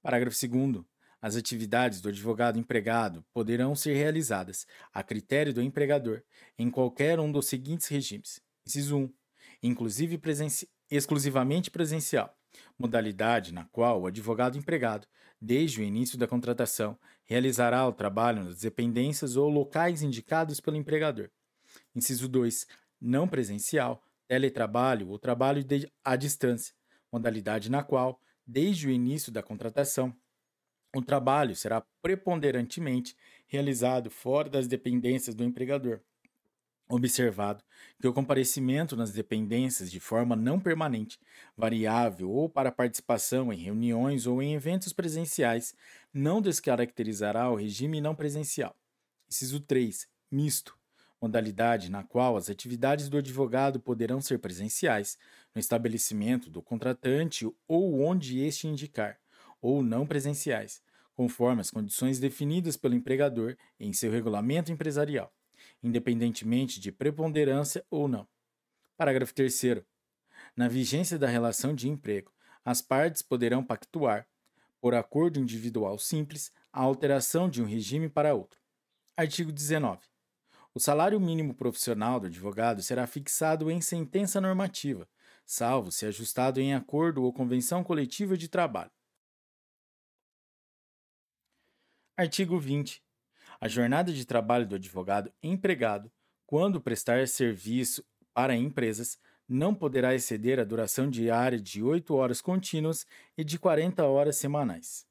Parágrafo 2. As atividades do advogado empregado poderão ser realizadas, a critério do empregador, em qualquer um dos seguintes regimes: inciso 1 inclusive presenci exclusivamente presencial, modalidade na qual o advogado empregado, desde o início da contratação, realizará o trabalho nas dependências ou locais indicados pelo empregador. Inciso 2. Não presencial, teletrabalho ou trabalho à distância, modalidade na qual, desde o início da contratação, o trabalho será preponderantemente realizado fora das dependências do empregador observado que o comparecimento nas dependências de forma não permanente, variável ou para participação em reuniões ou em eventos presenciais não descaracterizará o regime não presencial. Inciso 3. Misto. Modalidade na qual as atividades do advogado poderão ser presenciais, no estabelecimento do contratante ou onde este indicar, ou não presenciais, conforme as condições definidas pelo empregador em seu regulamento empresarial independentemente de preponderância ou não. Parágrafo 3. Na vigência da relação de emprego, as partes poderão pactuar, por acordo individual simples, a alteração de um regime para outro. Artigo 19. O salário mínimo profissional do advogado será fixado em sentença normativa, salvo se ajustado em acordo ou convenção coletiva de trabalho. Artigo 20. A jornada de trabalho do advogado empregado, quando prestar serviço para empresas, não poderá exceder a duração diária de 8 horas contínuas e de 40 horas semanais.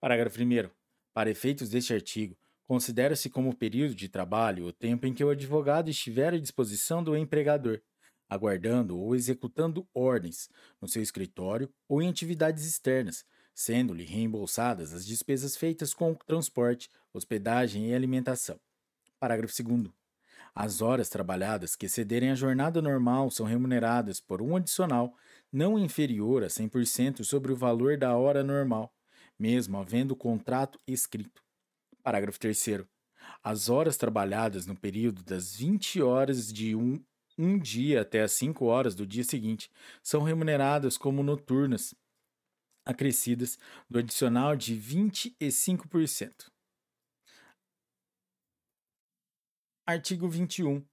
Parágrafo 1. Para efeitos deste artigo, considera-se como período de trabalho o tempo em que o advogado estiver à disposição do empregador, aguardando ou executando ordens no seu escritório ou em atividades externas, sendo-lhe reembolsadas as despesas feitas com transporte, hospedagem e alimentação. Parágrafo 2. As horas trabalhadas que excederem a jornada normal são remuneradas por um adicional não inferior a 100% sobre o valor da hora normal, mesmo havendo contrato escrito. Parágrafo 3. As horas trabalhadas no período das 20 horas de um, um dia até as 5 horas do dia seguinte são remuneradas como noturnas, acrescidas do adicional de 25%. Artigo 21.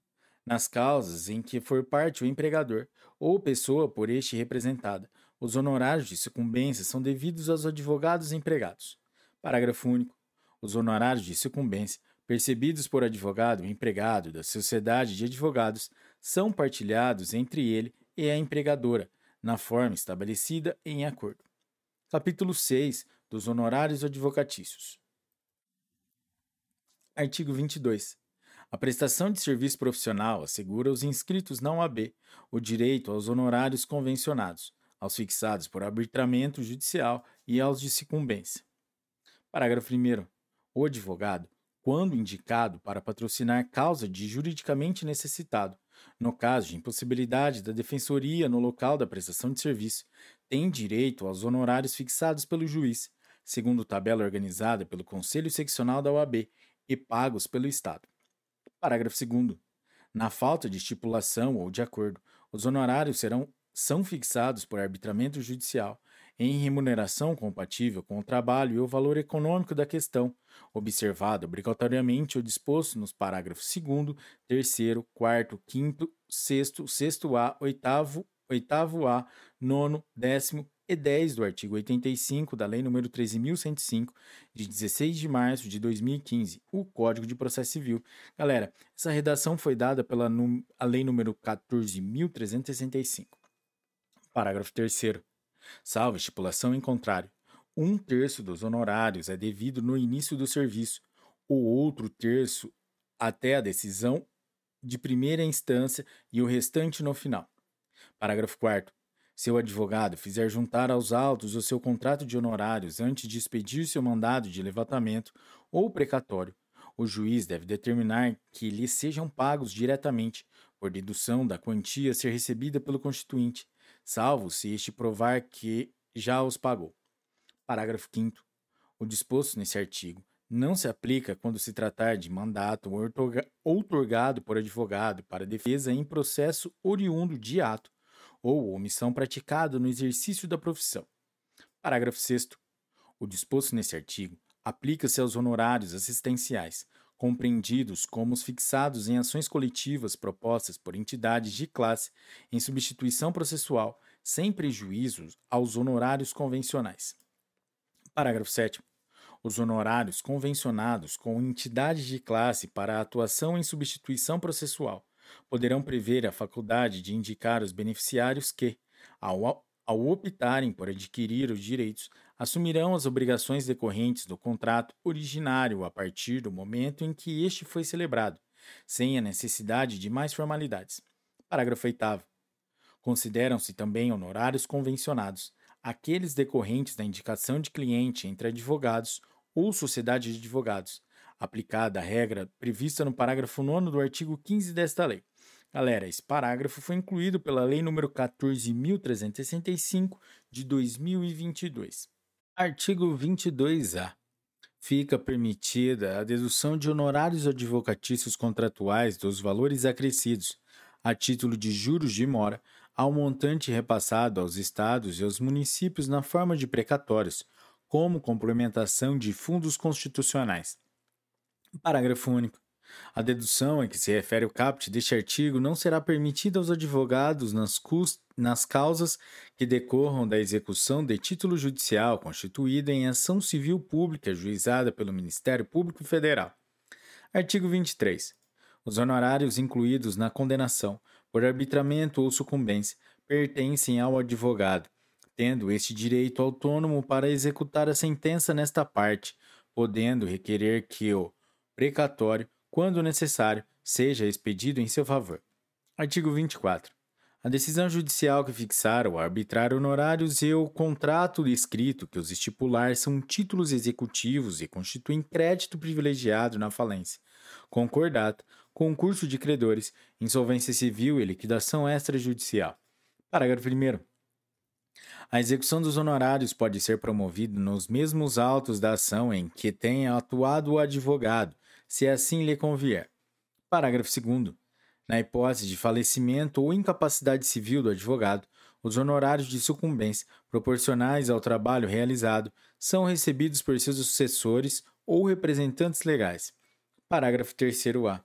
Nas causas em que for parte o empregador ou pessoa por este representada, os honorários de sucumbência são devidos aos advogados empregados. Parágrafo único. Os honorários de sucumbência percebidos por advogado empregado da sociedade de advogados são partilhados entre ele e a empregadora, na forma estabelecida em acordo. Capítulo 6 dos Honorários Advocatícios. Artigo 22. A prestação de serviço profissional assegura aos inscritos na OAB o direito aos honorários convencionados, aos fixados por arbitramento judicial e aos de sucumbência. Parágrafo 1. O advogado, quando indicado para patrocinar causa de juridicamente necessitado, no caso de impossibilidade da defensoria no local da prestação de serviço, tem direito aos honorários fixados pelo juiz, segundo tabela organizada pelo Conselho Seccional da OAB e pagos pelo Estado. Parágrafo 2. Na falta de estipulação ou de acordo, os honorários serão são fixados por arbitramento judicial em remuneração compatível com o trabalho e o valor econômico da questão, observado obrigatoriamente o disposto nos parágrafos 2, 3, 4, 5, 6, 6A, 8, 8A, 9, 10 e 10 do artigo 85 da Lei nº 13.105, de 16 de março de 2015, o Código de Processo Civil. Galera, essa redação foi dada pela a Lei nº 14.365. Parágrafo 3 Salvo estipulação em contrário, um terço dos honorários é devido no início do serviço, o outro terço até a decisão de primeira instância e o restante no final. Parágrafo 4. Se o advogado fizer juntar aos autos o seu contrato de honorários antes de expedir seu mandado de levantamento ou precatório, o juiz deve determinar que lhe sejam pagos diretamente, por dedução da quantia a ser recebida pelo constituinte, salvo se este provar que já os pagou. Parágrafo 5. O disposto nesse artigo não se aplica quando se tratar de mandato outorgado por advogado para defesa em processo oriundo de ato ou omissão praticada no exercício da profissão. Parágrafo 6. O disposto nesse artigo aplica-se aos honorários assistenciais, compreendidos como os fixados em ações coletivas propostas por entidades de classe em substituição processual, sem prejuízo aos honorários convencionais. Parágrafo 7. Os honorários convencionados com entidades de classe para atuação em substituição processual poderão prever a faculdade de indicar os beneficiários que, ao, ao optarem por adquirir os direitos, assumirão as obrigações decorrentes do contrato originário a partir do momento em que este foi celebrado, sem a necessidade de mais formalidades. Parágrafo 8. Consideram-se também honorários convencionados aqueles decorrentes da indicação de cliente entre advogados ou sociedade de advogados, aplicada a regra prevista no parágrafo 9 do artigo 15 desta lei. Galera, esse parágrafo foi incluído pela Lei nº 14.365 de 2022. Artigo 22-A. Fica permitida a dedução de honorários advocatícios contratuais dos valores acrescidos, a título de juros de mora, ao montante repassado aos estados e aos municípios na forma de precatórios, como complementação de fundos constitucionais. Parágrafo único. A dedução a que se refere o caput deste artigo não será permitida aos advogados nas, nas causas que decorram da execução de título judicial constituída em ação civil pública juizada pelo Ministério Público Federal. Artigo 23. Os honorários incluídos na condenação, por arbitramento ou sucumbência, pertencem ao advogado, tendo este direito autônomo para executar a sentença nesta parte, podendo requerer que o precatório, quando necessário, seja expedido em seu favor. Artigo 24. A decisão judicial que fixar ou arbitrar honorários e o contrato escrito que os estipular são títulos executivos e constituem crédito privilegiado na falência, concordata, concurso de credores, insolvência civil e liquidação extrajudicial. Parágrafo 1. A execução dos honorários pode ser promovida nos mesmos autos da ação em que tenha atuado o advogado, se assim lhe convier. Parágrafo 2. Na hipótese de falecimento ou incapacidade civil do advogado, os honorários de sucumbência proporcionais ao trabalho realizado são recebidos por seus sucessores ou representantes legais. Parágrafo 3a.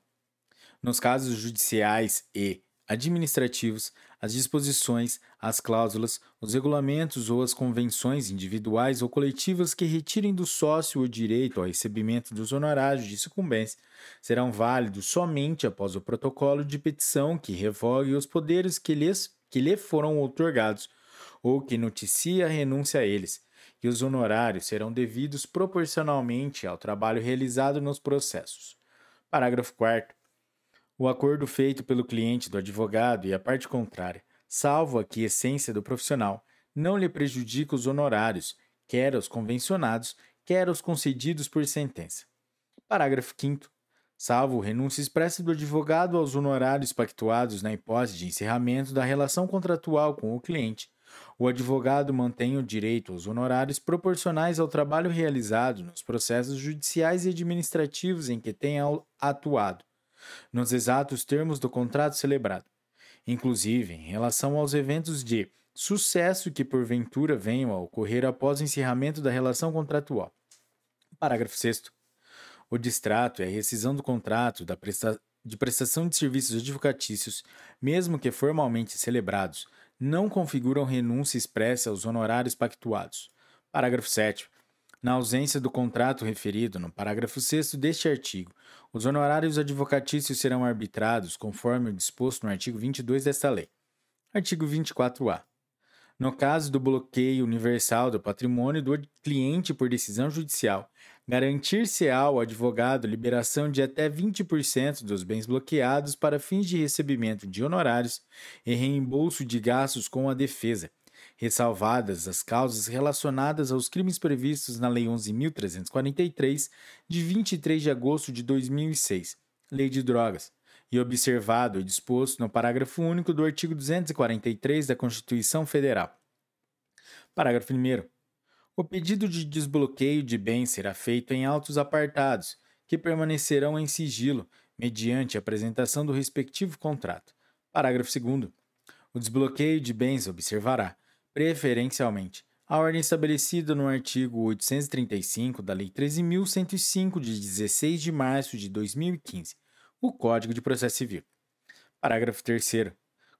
Nos casos judiciais e administrativos, as disposições, as cláusulas, os regulamentos ou as convenções individuais ou coletivas que retirem do sócio o direito ao recebimento dos honorários de sucumbência serão válidos somente após o protocolo de petição que revogue os poderes que, lhes, que lhe foram outorgados ou que noticie a renúncia a eles, e os honorários serão devidos proporcionalmente ao trabalho realizado nos processos. Parágrafo 4 o acordo feito pelo cliente do advogado e a parte contrária, salvo a essência do profissional, não lhe prejudica os honorários, quer os convencionados, quer os concedidos por sentença. Parágrafo 5 salvo renúncia expressa do advogado aos honorários pactuados na hipótese de encerramento da relação contratual com o cliente, o advogado mantém o direito aos honorários proporcionais ao trabalho realizado nos processos judiciais e administrativos em que tenha atuado, nos exatos termos do contrato celebrado, inclusive em relação aos eventos de sucesso que porventura venham a ocorrer após o encerramento da relação contratual. Parágrafo 6 O distrato é a rescisão do contrato da presta de prestação de serviços advocatícios, mesmo que formalmente celebrados, não configuram renúncia expressa aos honorários pactuados. Parágrafo 7 na ausência do contrato referido no parágrafo 6 deste artigo, os honorários advocatícios serão arbitrados conforme o disposto no artigo 22 desta lei. Artigo 24-A. No caso do bloqueio universal do patrimônio do cliente por decisão judicial, garantir-se ao advogado liberação de até 20% dos bens bloqueados para fins de recebimento de honorários e reembolso de gastos com a defesa, ressalvadas as causas relacionadas aos crimes previstos na Lei 11.343, de 23 de agosto de 2006, Lei de Drogas, e observado e disposto no parágrafo único do artigo 243 da Constituição Federal. Parágrafo 1. O pedido de desbloqueio de bens será feito em autos apartados, que permanecerão em sigilo, mediante a apresentação do respectivo contrato. Parágrafo 2. O desbloqueio de bens observará, preferencialmente, a ordem estabelecida no artigo 835 da Lei 13.105, de 16 de março de 2015, o Código de Processo Civil. Parágrafo 3.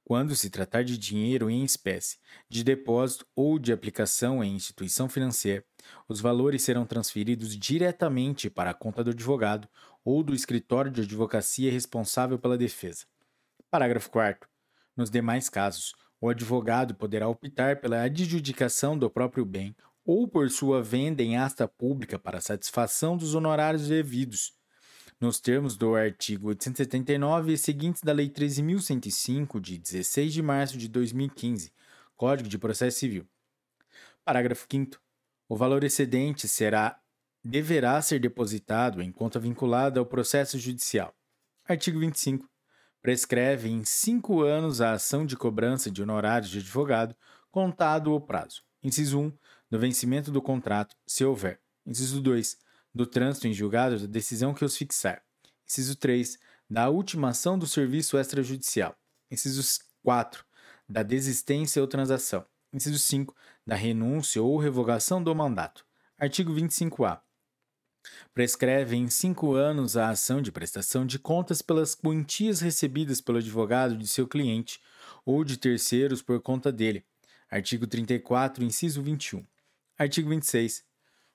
Quando se tratar de dinheiro em espécie, de depósito ou de aplicação em instituição financeira, os valores serão transferidos diretamente para a conta do advogado ou do escritório de advocacia responsável pela defesa. Parágrafo 4. Nos demais casos, o advogado poderá optar pela adjudicação do próprio bem ou por sua venda em asta pública para satisfação dos honorários devidos, nos termos do artigo 879 e seguintes da Lei 13.105, de 16 de março de 2015, Código de Processo Civil. Parágrafo 5. O valor excedente será deverá ser depositado em conta vinculada ao processo judicial. Artigo 25 prescreve em cinco anos a ação de cobrança de honorários de advogado, contado o prazo. Inciso 1. Do vencimento do contrato, se houver. Inciso 2. Do trânsito em julgado da decisão que os fixar. Inciso 3. Da ultimação do serviço extrajudicial. Inciso 4. Da desistência ou transação. Inciso 5. Da renúncia ou revogação do mandato. Artigo 25-A prescreve em cinco anos a ação de prestação de contas pelas quantias recebidas pelo advogado de seu cliente ou de terceiros por conta dele. Artigo 34, inciso 21. Artigo 26.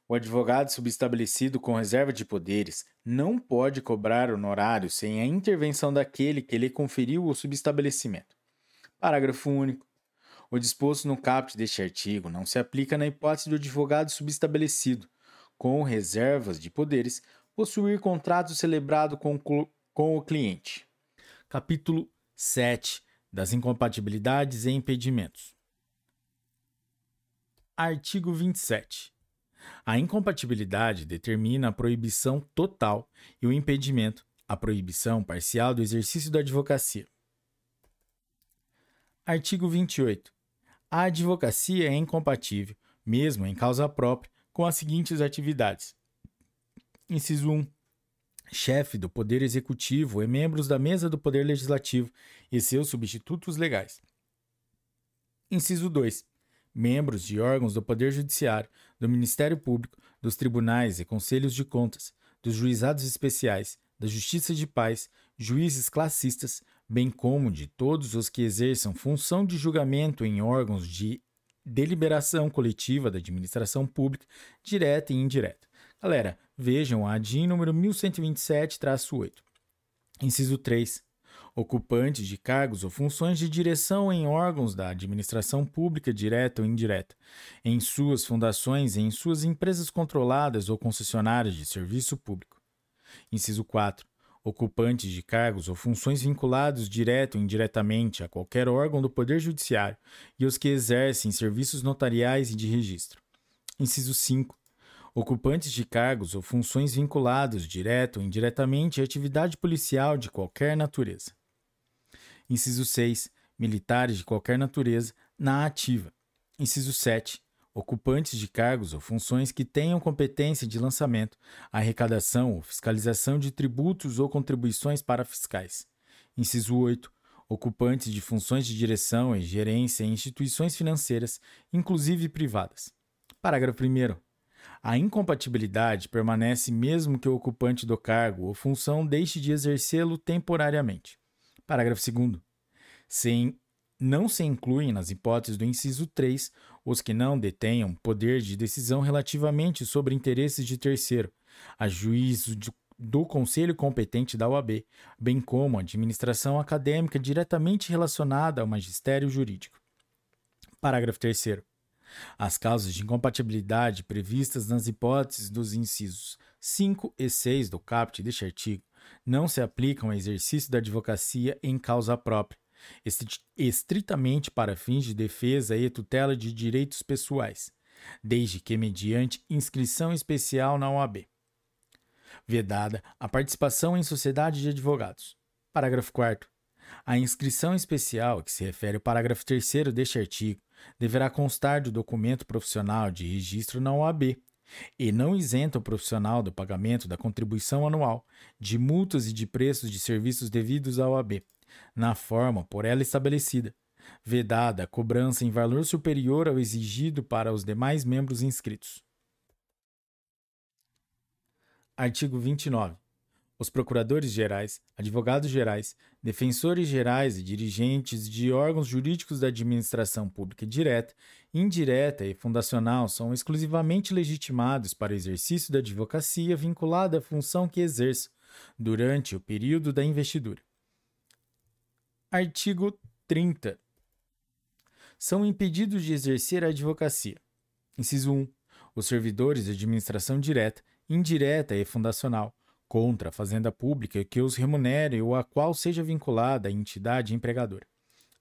O advogado subestabelecido com reserva de poderes não pode cobrar honorário sem a intervenção daquele que lhe conferiu o subestabelecimento. Parágrafo único. O disposto no caput deste artigo não se aplica na hipótese do advogado subestabelecido, com reservas de poderes, possuir contrato celebrado com, com o cliente. Capítulo 7 das incompatibilidades e impedimentos. Artigo 27. A incompatibilidade determina a proibição total e o impedimento, a proibição parcial do exercício da advocacia. Artigo 28. A advocacia é incompatível, mesmo em causa própria, com as seguintes atividades. Inciso 1. Chefe do Poder Executivo e membros da Mesa do Poder Legislativo e seus substitutos legais. Inciso 2. Membros de órgãos do Poder Judiciário, do Ministério Público, dos tribunais e conselhos de contas, dos juizados especiais, da Justiça de Paz, juízes classistas, bem como de todos os que exerçam função de julgamento em órgãos de deliberação coletiva da administração pública, direta e indireta. Galera, vejam a DIN número 1127-8. Inciso 3. Ocupantes de cargos ou funções de direção em órgãos da administração pública direta ou indireta, em suas fundações e em suas empresas controladas ou concessionárias de serviço público. Inciso 4 ocupantes de cargos ou funções vinculados direto ou indiretamente a qualquer órgão do Poder Judiciário e os que exercem serviços notariais e de registro. Inciso 5. Ocupantes de cargos ou funções vinculados direto ou indiretamente à atividade policial de qualquer natureza. Inciso 6. Militares de qualquer natureza na ativa. Inciso 7 ocupantes de cargos ou funções que tenham competência de lançamento, arrecadação ou fiscalização de tributos ou contribuições para fiscais. Inciso 8. ocupantes de funções de direção e gerência em instituições financeiras, inclusive privadas. Parágrafo 1. A incompatibilidade permanece mesmo que o ocupante do cargo ou função deixe de exercê-lo temporariamente. Parágrafo 2. Sem, não se incluem nas hipóteses do inciso 3 os que não detenham poder de decisão relativamente sobre interesses de terceiro, a juízo do conselho competente da OAB, bem como a administração acadêmica diretamente relacionada ao magistério jurídico. Parágrafo 3. As causas de incompatibilidade previstas nas hipóteses dos incisos 5 e 6 do caput deste artigo não se aplicam ao exercício da advocacia em causa própria, estritamente para fins de defesa e tutela de direitos pessoais, desde que mediante inscrição especial na OAB. Vedada a participação em sociedade de advogados. Parágrafo 4 a inscrição especial, que se refere ao parágrafo 3 deste artigo, deverá constar do documento profissional de registro na OAB e não isenta o profissional do pagamento da contribuição anual, de multas e de preços de serviços devidos à OAB, na forma por ela estabelecida, vedada a cobrança em valor superior ao exigido para os demais membros inscritos. Artigo 29. Os procuradores gerais, advogados gerais, defensores gerais e dirigentes de órgãos jurídicos da administração pública direta, indireta e fundacional são exclusivamente legitimados para o exercício da advocacia vinculada à função que exerçam durante o período da investidura. Artigo 30. São impedidos de exercer a advocacia. Inciso 1. Os servidores de administração direta, indireta e fundacional contra a fazenda pública que os remunere ou a qual seja vinculada a entidade empregadora.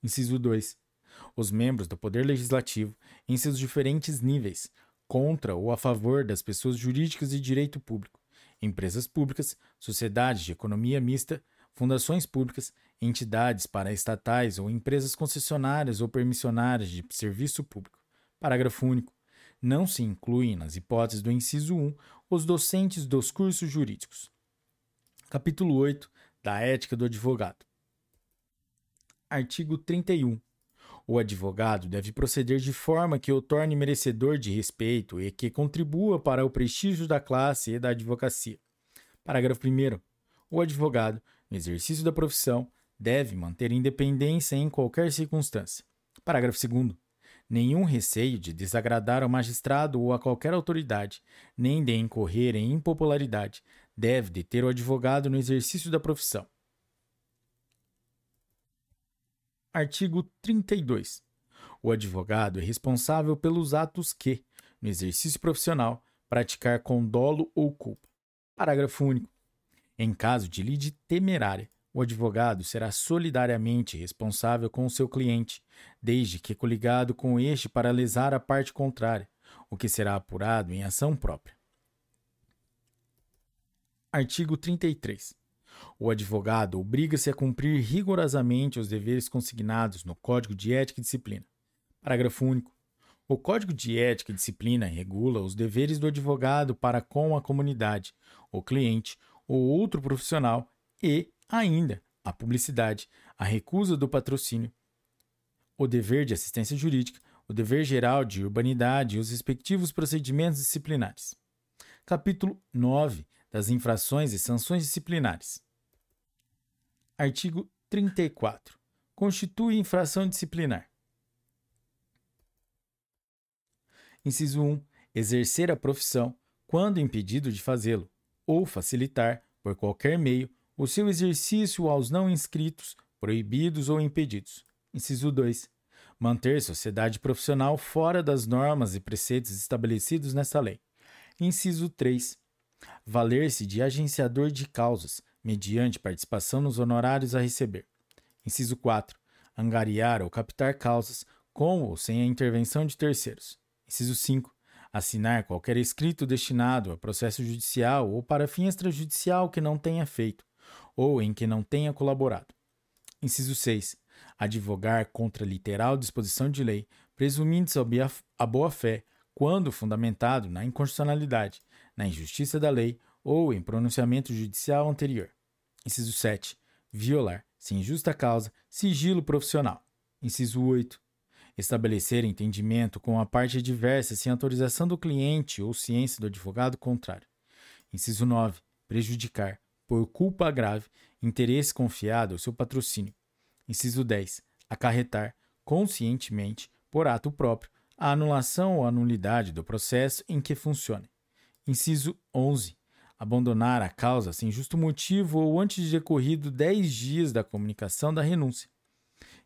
Inciso 2. Os membros do Poder Legislativo, em seus diferentes níveis, contra ou a favor das pessoas jurídicas de direito público, empresas públicas, sociedades de economia mista, fundações públicas, entidades paraestatais ou empresas concessionárias ou permissionárias de serviço público. Parágrafo único. Não se incluem nas hipóteses do inciso 1 os docentes dos cursos jurídicos. Capítulo 8 da Ética do Advogado. Artigo 31. O advogado deve proceder de forma que o torne merecedor de respeito e que contribua para o prestígio da classe e da advocacia. Parágrafo 1. O advogado, no exercício da profissão, deve manter independência em qualquer circunstância. Parágrafo 2. Nenhum receio de desagradar ao magistrado ou a qualquer autoridade, nem de incorrer em impopularidade, deve deter o advogado no exercício da profissão. Artigo 32. O advogado é responsável pelos atos que, no exercício profissional, praticar com dolo ou culpa. Parágrafo único. Em caso de lide temerária, o advogado será solidariamente responsável com o seu cliente, desde que coligado com este para lesar a parte contrária, o que será apurado em ação própria. Artigo 33. O advogado obriga-se a cumprir rigorosamente os deveres consignados no Código de Ética e Disciplina. Parágrafo único. O Código de Ética e Disciplina regula os deveres do advogado para com a comunidade, o cliente ou outro profissional e, ainda, a publicidade, a recusa do patrocínio, o dever de assistência jurídica, o dever geral de urbanidade e os respectivos procedimentos disciplinares. Capítulo 9 das infrações e sanções disciplinares. Artigo 34. Constitui infração disciplinar. Inciso 1. Exercer a profissão quando impedido de fazê-lo, ou facilitar, por qualquer meio, o seu exercício aos não inscritos, proibidos ou impedidos. Inciso 2. Manter sociedade profissional fora das normas e preceitos estabelecidos nesta lei. Inciso 3 valer-se de agenciador de causas, mediante participação nos honorários a receber. Inciso 4. Angariar ou captar causas, com ou sem a intervenção de terceiros. Inciso 5. Assinar qualquer escrito destinado a processo judicial ou para fim extrajudicial que não tenha feito, ou em que não tenha colaborado. Inciso 6. Advogar contra literal disposição de lei, presumindo-se a boa-fé, quando fundamentado na inconstitucionalidade, na injustiça da lei ou em pronunciamento judicial anterior. Inciso 7. Violar, sem justa causa, sigilo profissional. Inciso 8. Estabelecer entendimento com a parte adversa sem autorização do cliente ou ciência do advogado contrário. Inciso 9. Prejudicar, por culpa grave, interesse confiado ao seu patrocínio. Inciso 10. Acarretar, conscientemente, por ato próprio, a anulação ou a nulidade do processo em que funcione. Inciso 11. Abandonar a causa sem justo motivo ou antes de decorrido 10 dias da comunicação da renúncia.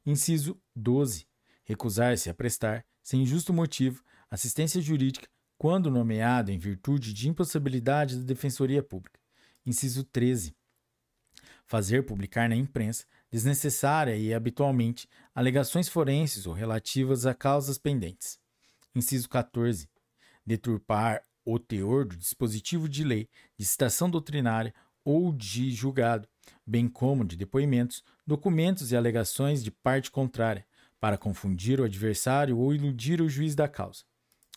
Inciso 12. Recusar-se a prestar, sem justo motivo, assistência jurídica quando nomeado em virtude de impossibilidade da Defensoria Pública. Inciso 13. Fazer publicar na imprensa, desnecessária e habitualmente, alegações forenses ou relativas a causas pendentes. Inciso 14. Deturpar o teor do dispositivo de lei, de citação doutrinária ou de julgado, bem como de depoimentos, documentos e alegações de parte contrária, para confundir o adversário ou iludir o juiz da causa.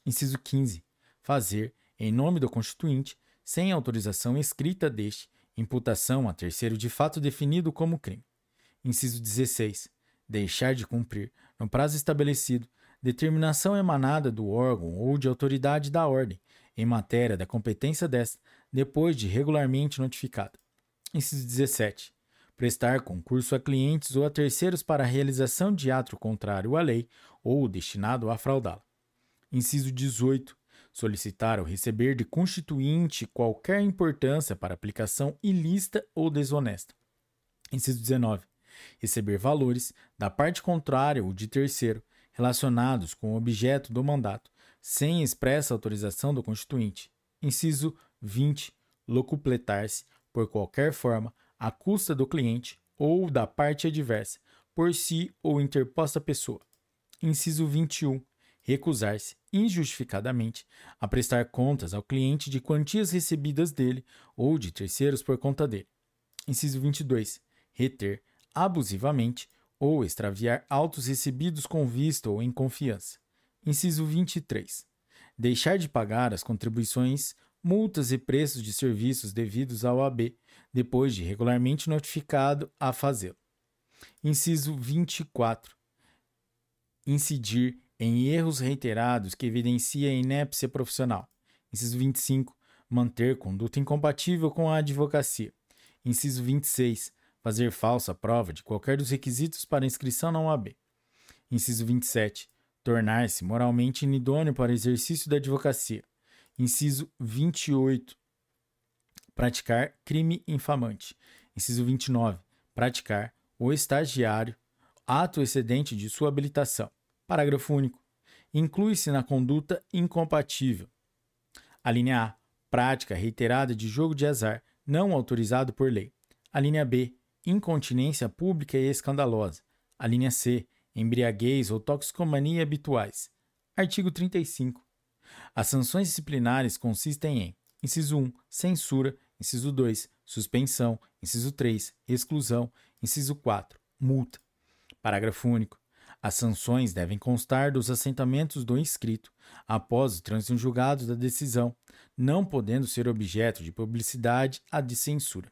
Inciso 15. Fazer, em nome do constituinte, sem autorização escrita deste, imputação a terceiro de fato definido como crime. Inciso 16. Deixar de cumprir, no prazo estabelecido, determinação emanada do órgão ou de autoridade da ordem, em matéria da competência desta, depois de regularmente notificada. Inciso 17. Prestar concurso a clientes ou a terceiros para a realização de ato contrário à lei ou destinado a fraudá-la. Inciso 18. Solicitar ou receber de constituinte qualquer importância para aplicação ilícita ou desonesta. Inciso 19. Receber valores da parte contrária ou de terceiro relacionados com o objeto do mandato, sem expressa autorização do constituinte. Inciso 20. Locupletar-se, por qualquer forma, à custa do cliente ou da parte adversa, por si ou interposta pessoa. Inciso 21. Recusar-se, injustificadamente, a prestar contas ao cliente de quantias recebidas dele ou de terceiros por conta dele. Inciso 22. Reter, abusivamente, ou extraviar autos recebidos com vista ou em confiança. Inciso 23. Deixar de pagar as contribuições, multas e preços de serviços devidos ao AB, depois de regularmente notificado a fazê-lo. Inciso 24. Incidir em erros reiterados que evidencia inépcia profissional. Inciso 25. Manter conduta incompatível com a advocacia. Inciso 26 fazer falsa prova de qualquer dos requisitos para inscrição na UAB. Inciso 27. Tornar-se moralmente inidôneo para o exercício da advocacia. Inciso 28. Praticar crime infamante. Inciso 29. Praticar o estagiário ato excedente de sua habilitação. Parágrafo único. Inclui-se na conduta incompatível. A linha A. Prática reiterada de jogo de azar não autorizado por lei. A linha B incontinência pública e escandalosa. A linha C, embriaguez ou toxicomania habituais. Artigo 35. As sanções disciplinares consistem em: inciso 1, censura, inciso 2, suspensão, inciso 3, exclusão, inciso 4, multa. Parágrafo único. As sanções devem constar dos assentamentos do inscrito após o trânsito julgado da decisão, não podendo ser objeto de publicidade a de censura.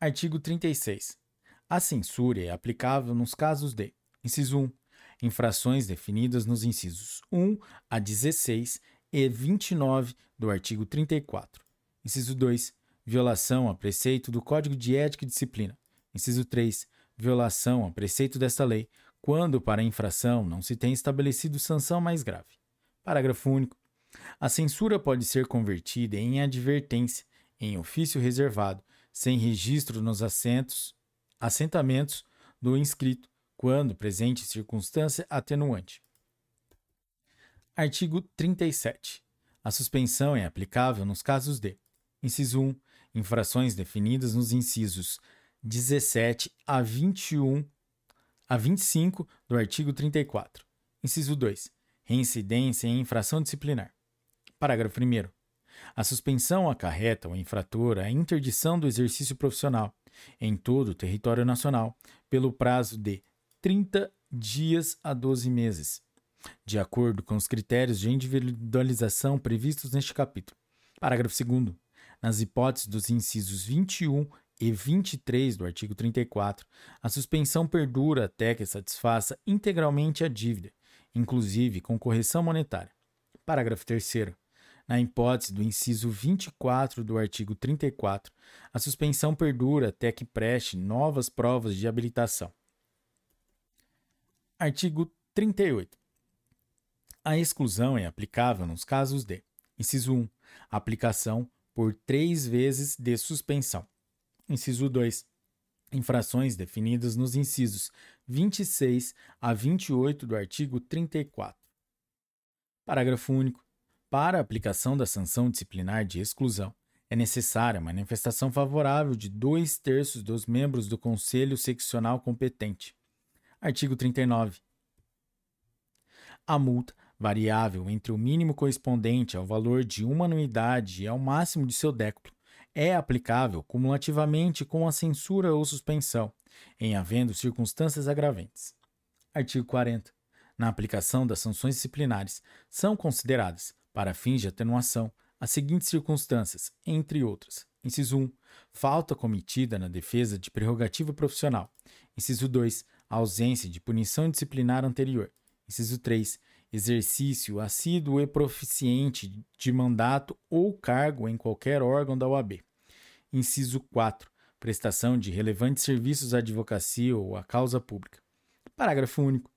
Artigo 36. A censura é aplicável nos casos de: inciso 1. Infrações definidas nos incisos 1 a 16 e 29 do artigo 34. Inciso 2. Violação a preceito do Código de Ética e Disciplina. Inciso 3. Violação a preceito desta lei, quando para infração não se tem estabelecido sanção mais grave. Parágrafo único. A censura pode ser convertida em advertência, em ofício reservado, sem registro nos assentos, assentamentos do inscrito, quando presente circunstância atenuante. Artigo 37. A suspensão é aplicável nos casos de: inciso 1, infrações definidas nos incisos 17 a 21 a 25 do artigo 34. Inciso 2. Reincidência em infração disciplinar. Parágrafo 1 a suspensão acarreta ao infrator a interdição do exercício profissional em todo o território nacional pelo prazo de 30 dias a 12 meses, de acordo com os critérios de individualização previstos neste capítulo. Parágrafo 2. Nas hipóteses dos incisos 21 e 23 do artigo 34, a suspensão perdura até que satisfaça integralmente a dívida, inclusive com correção monetária. Parágrafo 3. Na hipótese do inciso 24 do artigo 34, a suspensão perdura até que preste novas provas de habilitação. Artigo 38. A exclusão é aplicável nos casos de: inciso 1, aplicação por três vezes de suspensão. Inciso 2. Infrações definidas nos incisos 26 a 28 do artigo 34. Parágrafo único. Para a aplicação da sanção disciplinar de exclusão, é necessária a manifestação favorável de dois terços dos membros do Conselho Seccional competente. Artigo 39. A multa, variável entre o mínimo correspondente ao valor de uma anuidade e ao máximo de seu décuplo, é aplicável cumulativamente com a censura ou suspensão, em havendo circunstâncias agravantes. Artigo 40. Na aplicação das sanções disciplinares, são consideradas, para fins de atenuação, as seguintes circunstâncias, entre outras. Inciso 1. Falta cometida na defesa de prerrogativa profissional. Inciso 2. Ausência de punição disciplinar anterior. Inciso 3. Exercício assíduo e proficiente de mandato ou cargo em qualquer órgão da OAB. Inciso 4. Prestação de relevantes serviços à advocacia ou à causa pública. Parágrafo único.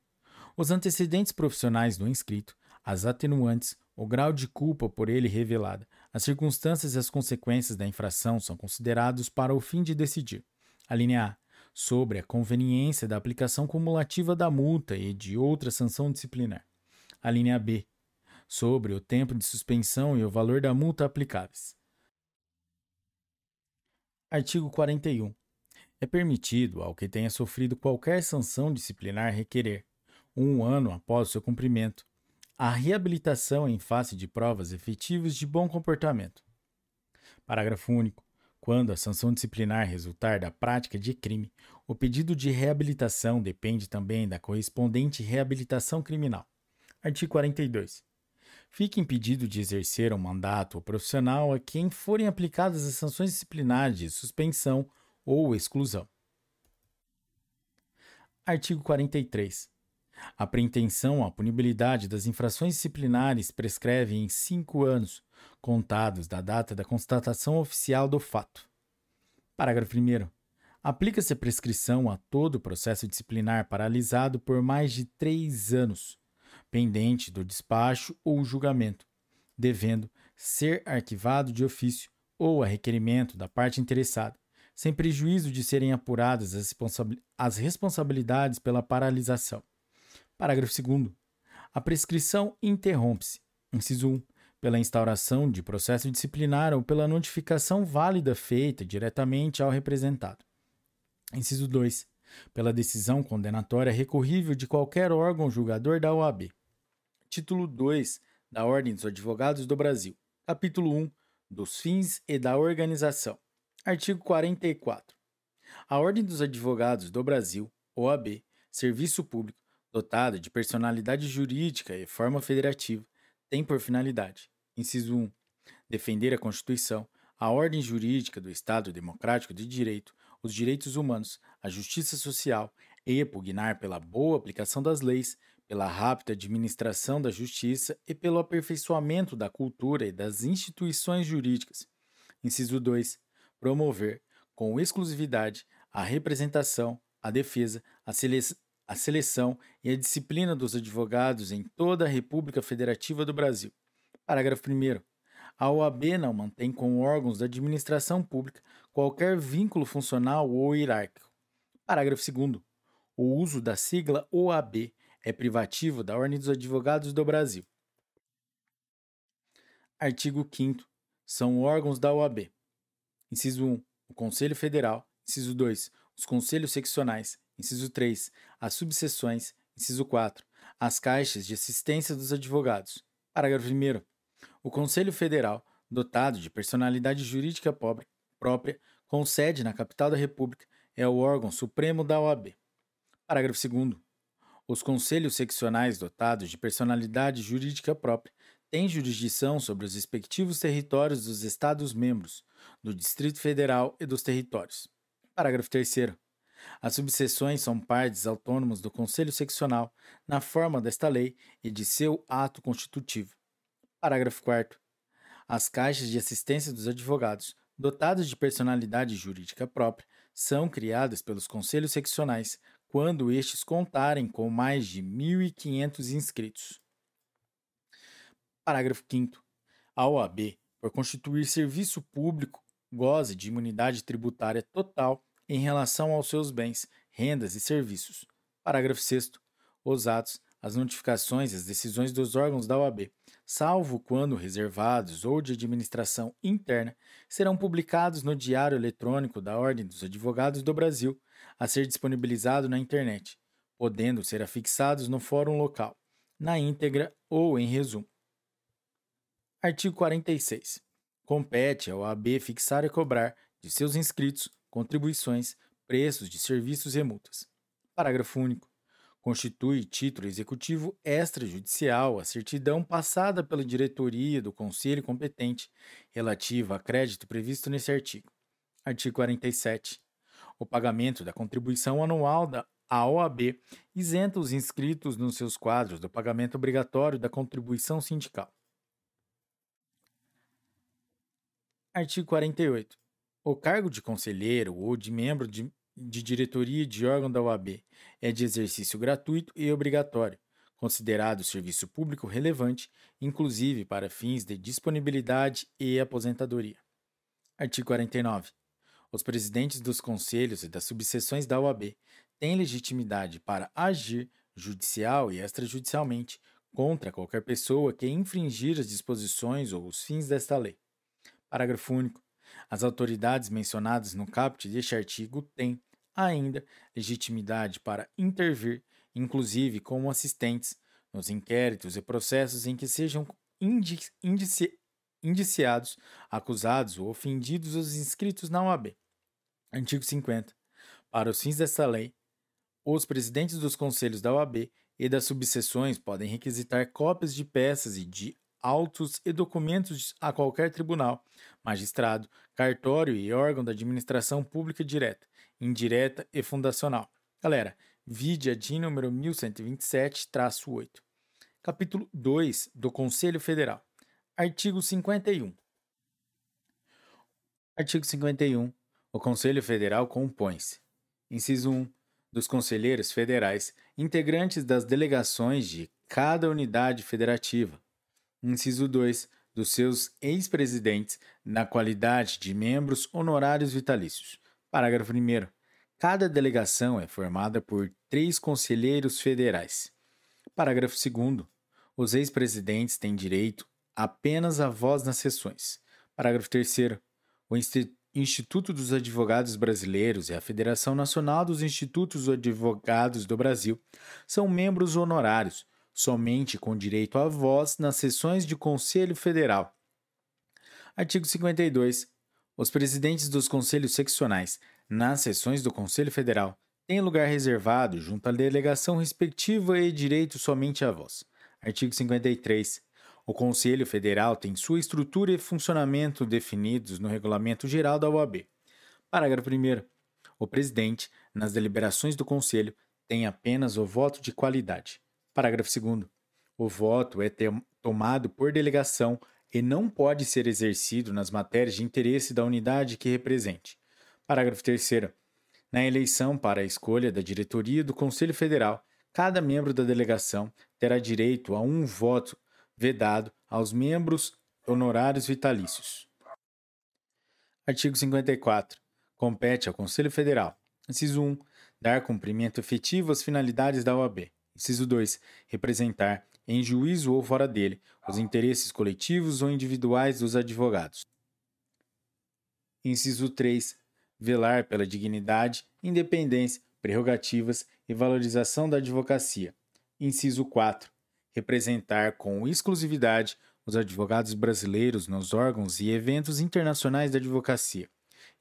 Os antecedentes profissionais do inscrito, as atenuantes, o grau de culpa por ele revelada, as circunstâncias e as consequências da infração são considerados para o fim de decidir. A linha A. Sobre a conveniência da aplicação cumulativa da multa e de outra sanção disciplinar. A linha B. Sobre o tempo de suspensão e o valor da multa aplicáveis. Artigo 41. É permitido ao que tenha sofrido qualquer sanção disciplinar requerer, um ano após seu cumprimento, a reabilitação em face de provas efetivas de bom comportamento. Parágrafo único. Quando a sanção disciplinar resultar da prática de crime, o pedido de reabilitação depende também da correspondente reabilitação criminal. Artigo 42 fique impedido de exercer um mandato profissional a quem forem aplicadas as sanções disciplinares de suspensão ou exclusão. Artigo 43. A pretensão à punibilidade das infrações disciplinares prescreve em cinco anos, contados da data da constatação oficial do fato. Parágrafo 1. Aplica-se a prescrição a todo processo disciplinar paralisado por mais de três anos, pendente do despacho ou julgamento, devendo ser arquivado de ofício ou a requerimento da parte interessada, sem prejuízo de serem apuradas as, as responsabilidades pela paralisação. Parágrafo 2. A prescrição interrompe-se, inciso 1, pela instauração de processo disciplinar ou pela notificação válida feita diretamente ao representado. Inciso 2. Pela decisão condenatória recorrível de qualquer órgão julgador da OAB. Título 2 da Ordem dos Advogados do Brasil. Capítulo 1 dos fins e da organização. Artigo 44. A Ordem dos Advogados do Brasil, OAB, serviço público, dotada de personalidade jurídica e forma federativa, tem por finalidade: inciso 1. Defender a Constituição, a ordem jurídica do Estado Democrático de Direito, os direitos humanos, a justiça social e pugnar pela boa aplicação das leis, pela rápida administração da justiça e pelo aperfeiçoamento da cultura e das instituições jurídicas. Inciso 2. Promover, com exclusividade, a representação, a defesa, a, sele a seleção e a disciplina dos advogados em toda a República Federativa do Brasil. Parágrafo 1. A OAB não mantém com órgãos da administração pública qualquer vínculo funcional ou hierárquico. Parágrafo 2. O uso da sigla OAB é privativo da Ordem dos Advogados do Brasil. Artigo 5 São órgãos da OAB. Inciso 1. O Conselho Federal. Inciso 2. Os Conselhos Seccionais. Inciso 3. As subseções. Inciso 4. As caixas de assistência dos advogados. Parágrafo 1. O Conselho Federal, dotado de personalidade jurídica própria, com sede na capital da República, é o órgão supremo da OAB. Parágrafo 2. Os conselhos seccionais dotados de personalidade jurídica própria têm jurisdição sobre os respectivos territórios dos Estados-membros, do Distrito Federal e dos territórios. Parágrafo 3. As subseções são partes autônomos do Conselho Seccional, na forma desta lei e de seu ato constitutivo. Parágrafo 4. As caixas de assistência dos advogados, dotadas de personalidade jurídica própria, são criadas pelos conselhos seccionais quando estes contarem com mais de 1.500 inscritos. Parágrafo 5. A OAB, por constituir serviço público, goza de imunidade tributária total em relação aos seus bens, rendas e serviços. Parágrafo 6. Os atos, as notificações e as decisões dos órgãos da OAB, salvo quando reservados ou de administração interna, serão publicados no Diário Eletrônico da Ordem dos Advogados do Brasil, a ser disponibilizado na internet, podendo ser afixados no fórum local, na íntegra ou em resumo. Artigo 46. Compete ao OAB fixar e cobrar de seus inscritos contribuições, preços de serviços e multas. Parágrafo único. Constitui título executivo extrajudicial a certidão passada pela diretoria do conselho competente relativa a crédito previsto nesse artigo. Artigo 47. O pagamento da contribuição anual da a OAB isenta os inscritos nos seus quadros do pagamento obrigatório da contribuição sindical. Artigo 48. O cargo de conselheiro ou de membro de, de diretoria de órgão da OAB é de exercício gratuito e obrigatório, considerado serviço público relevante, inclusive para fins de disponibilidade e aposentadoria. Artigo 49. Os presidentes dos conselhos e das subseções da OAB têm legitimidade para agir judicial e extrajudicialmente contra qualquer pessoa que infringir as disposições ou os fins desta lei. Parágrafo único. As autoridades mencionadas no caput deste artigo têm, ainda, legitimidade para intervir, inclusive como assistentes, nos inquéritos e processos em que sejam indici indici indiciados, acusados ou ofendidos os inscritos na OAB. Artigo 50. Para os fins desta lei, os presidentes dos conselhos da OAB e das subseções podem requisitar cópias de peças e de autos e documentos a qualquer tribunal, magistrado, cartório e órgão da administração pública direta, indireta e fundacional. Galera, vide a DIN número 1127-8. Capítulo 2 do Conselho Federal. Artigo 51. Artigo 51. O Conselho Federal compõe-se. Inciso 1. Dos conselheiros federais, integrantes das delegações de cada unidade federativa, Inciso 2. Dos seus ex-presidentes, na qualidade de membros honorários vitalícios. Parágrafo 1. Cada delegação é formada por três conselheiros federais. Parágrafo 2. Os ex-presidentes têm direito apenas à voz nas sessões. Parágrafo 3. O Instituto dos Advogados Brasileiros e a Federação Nacional dos Institutos dos Advogados do Brasil são membros honorários somente com direito à voz nas sessões de Conselho Federal. Artigo 52. Os presidentes dos conselhos seccionais, nas sessões do Conselho Federal, têm lugar reservado junto à delegação respectiva e direito somente à voz. Artigo 53. O Conselho Federal tem sua estrutura e funcionamento definidos no Regulamento Geral da OAB. Parágrafo 1. O presidente, nas deliberações do Conselho, tem apenas o voto de qualidade. Parágrafo 2. O voto é tomado por delegação e não pode ser exercido nas matérias de interesse da unidade que represente. Parágrafo 3. Na eleição para a escolha da diretoria do Conselho Federal, cada membro da delegação terá direito a um voto vedado aos membros honorários vitalícios. Artigo 54. Compete ao Conselho Federal, inciso 1, dar cumprimento efetivo às finalidades da OAB. Inciso 2. Representar, em juízo ou fora dele, os interesses coletivos ou individuais dos advogados. Inciso 3. Velar pela dignidade, independência, prerrogativas e valorização da advocacia. Inciso 4. Representar com exclusividade os advogados brasileiros nos órgãos e eventos internacionais da advocacia.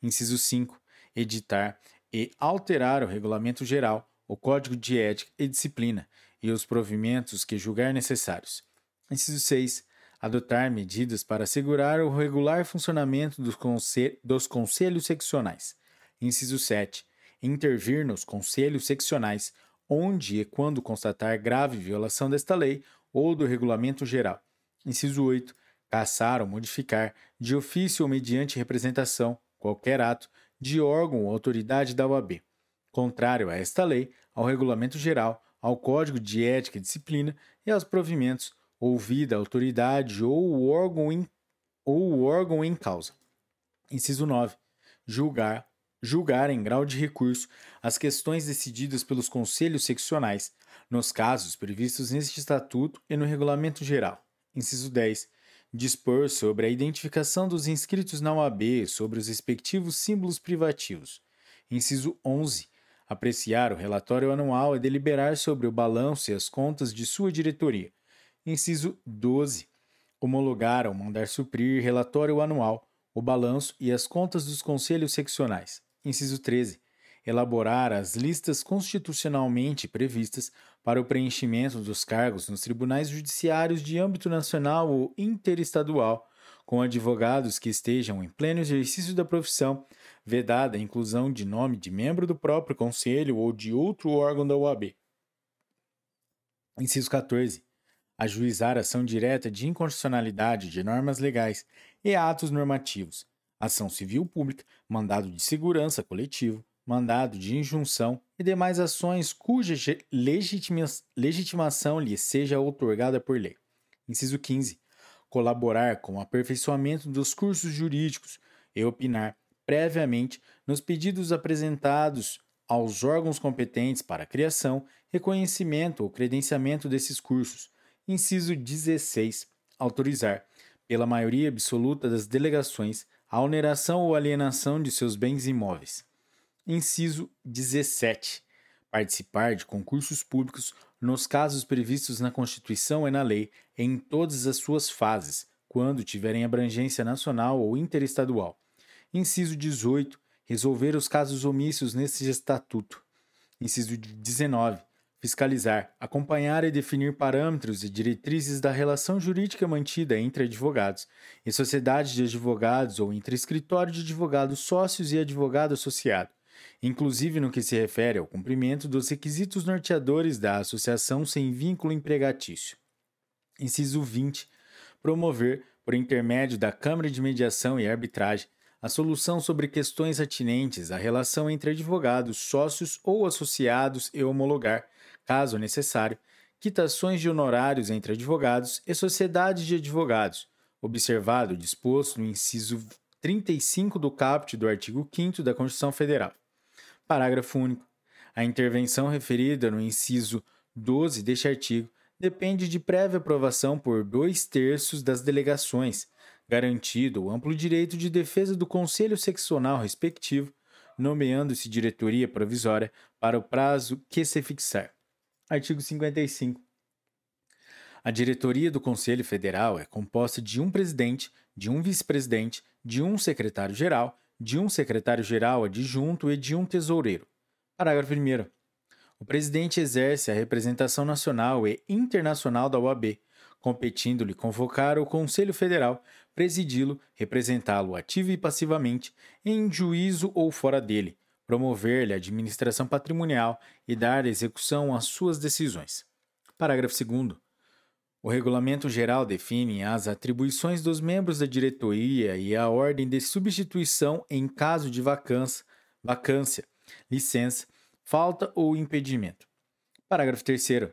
Inciso 5. Editar e alterar o regulamento geral o código de ética e disciplina e os provimentos que julgar necessários. Inciso 6. Adotar medidas para assegurar o regular funcionamento dos, consel dos conselhos seccionais. Inciso 7. Intervir nos conselhos seccionais, onde e quando constatar grave violação desta lei ou do regulamento geral. Inciso 8. Caçar ou modificar, de ofício ou mediante representação, qualquer ato de órgão ou autoridade da OAB, contrário a esta lei, ao regulamento geral, ao Código de Ética e Disciplina e aos provimentos, ouvida a autoridade ou o órgão em, ou o órgão em causa. Inciso 9. Julgar, julgar em grau de recurso as questões decididas pelos conselhos seccionais, nos casos previstos neste Estatuto e no Regulamento Geral. Inciso 10. Dispor sobre a identificação dos inscritos na OAB sobre os respectivos símbolos privativos. Inciso 11. Apreciar o relatório anual e deliberar sobre o balanço e as contas de sua diretoria. Inciso 12. Homologar ou mandar suprir relatório anual, o balanço e as contas dos conselhos seccionais. Inciso 13 elaborar as listas constitucionalmente previstas para o preenchimento dos cargos nos tribunais judiciários de âmbito nacional ou interestadual, com advogados que estejam em pleno exercício da profissão, vedada a inclusão de nome de membro do próprio conselho ou de outro órgão da OAB. Inciso 14. Ajuizar ação direta de inconstitucionalidade de normas legais e atos normativos, ação civil pública, mandado de segurança coletivo, mandado de injunção e demais ações cuja legitima legitimação lhe seja outorgada por lei. Inciso 15. Colaborar com o aperfeiçoamento dos cursos jurídicos e opinar previamente nos pedidos apresentados aos órgãos competentes para a criação, reconhecimento ou credenciamento desses cursos. Inciso 16. Autorizar, pela maioria absoluta das delegações, a oneração ou alienação de seus bens imóveis. Inciso 17. Participar de concursos públicos nos casos previstos na Constituição e na lei em todas as suas fases, quando tiverem abrangência nacional ou interestadual. Inciso 18. Resolver os casos omissos neste estatuto. Inciso 19. Fiscalizar, acompanhar e definir parâmetros e diretrizes da relação jurídica mantida entre advogados e sociedade de advogados ou entre escritório de advogados sócios e advogado associado inclusive no que se refere ao cumprimento dos requisitos norteadores da associação sem vínculo empregatício. Inciso 20. Promover, por intermédio da Câmara de Mediação e Arbitragem, a solução sobre questões atinentes à relação entre advogados, sócios ou associados e homologar, caso necessário, quitações de honorários entre advogados e sociedades de advogados, observado o disposto no inciso 35 do caput do artigo 5 da Constituição Federal. Parágrafo único. A intervenção referida no inciso 12 deste artigo depende de prévia aprovação por dois terços das delegações, garantido o amplo direito de defesa do Conselho Seccional respectivo, nomeando-se diretoria provisória para o prazo que se fixar. Artigo 55. A diretoria do Conselho Federal é composta de um presidente, de um vice-presidente, de um secretário-geral de um secretário-geral adjunto e de um tesoureiro. Parágrafo 1. O presidente exerce a representação nacional e internacional da OAB, competindo-lhe convocar o Conselho Federal, presidi-lo, representá-lo ativo e passivamente, em juízo ou fora dele, promover-lhe a administração patrimonial e dar execução às suas decisões. Parágrafo 2. O Regulamento Geral define as atribuições dos membros da diretoria e a ordem de substituição em caso de vacância, vacância licença, falta ou impedimento. Parágrafo 3.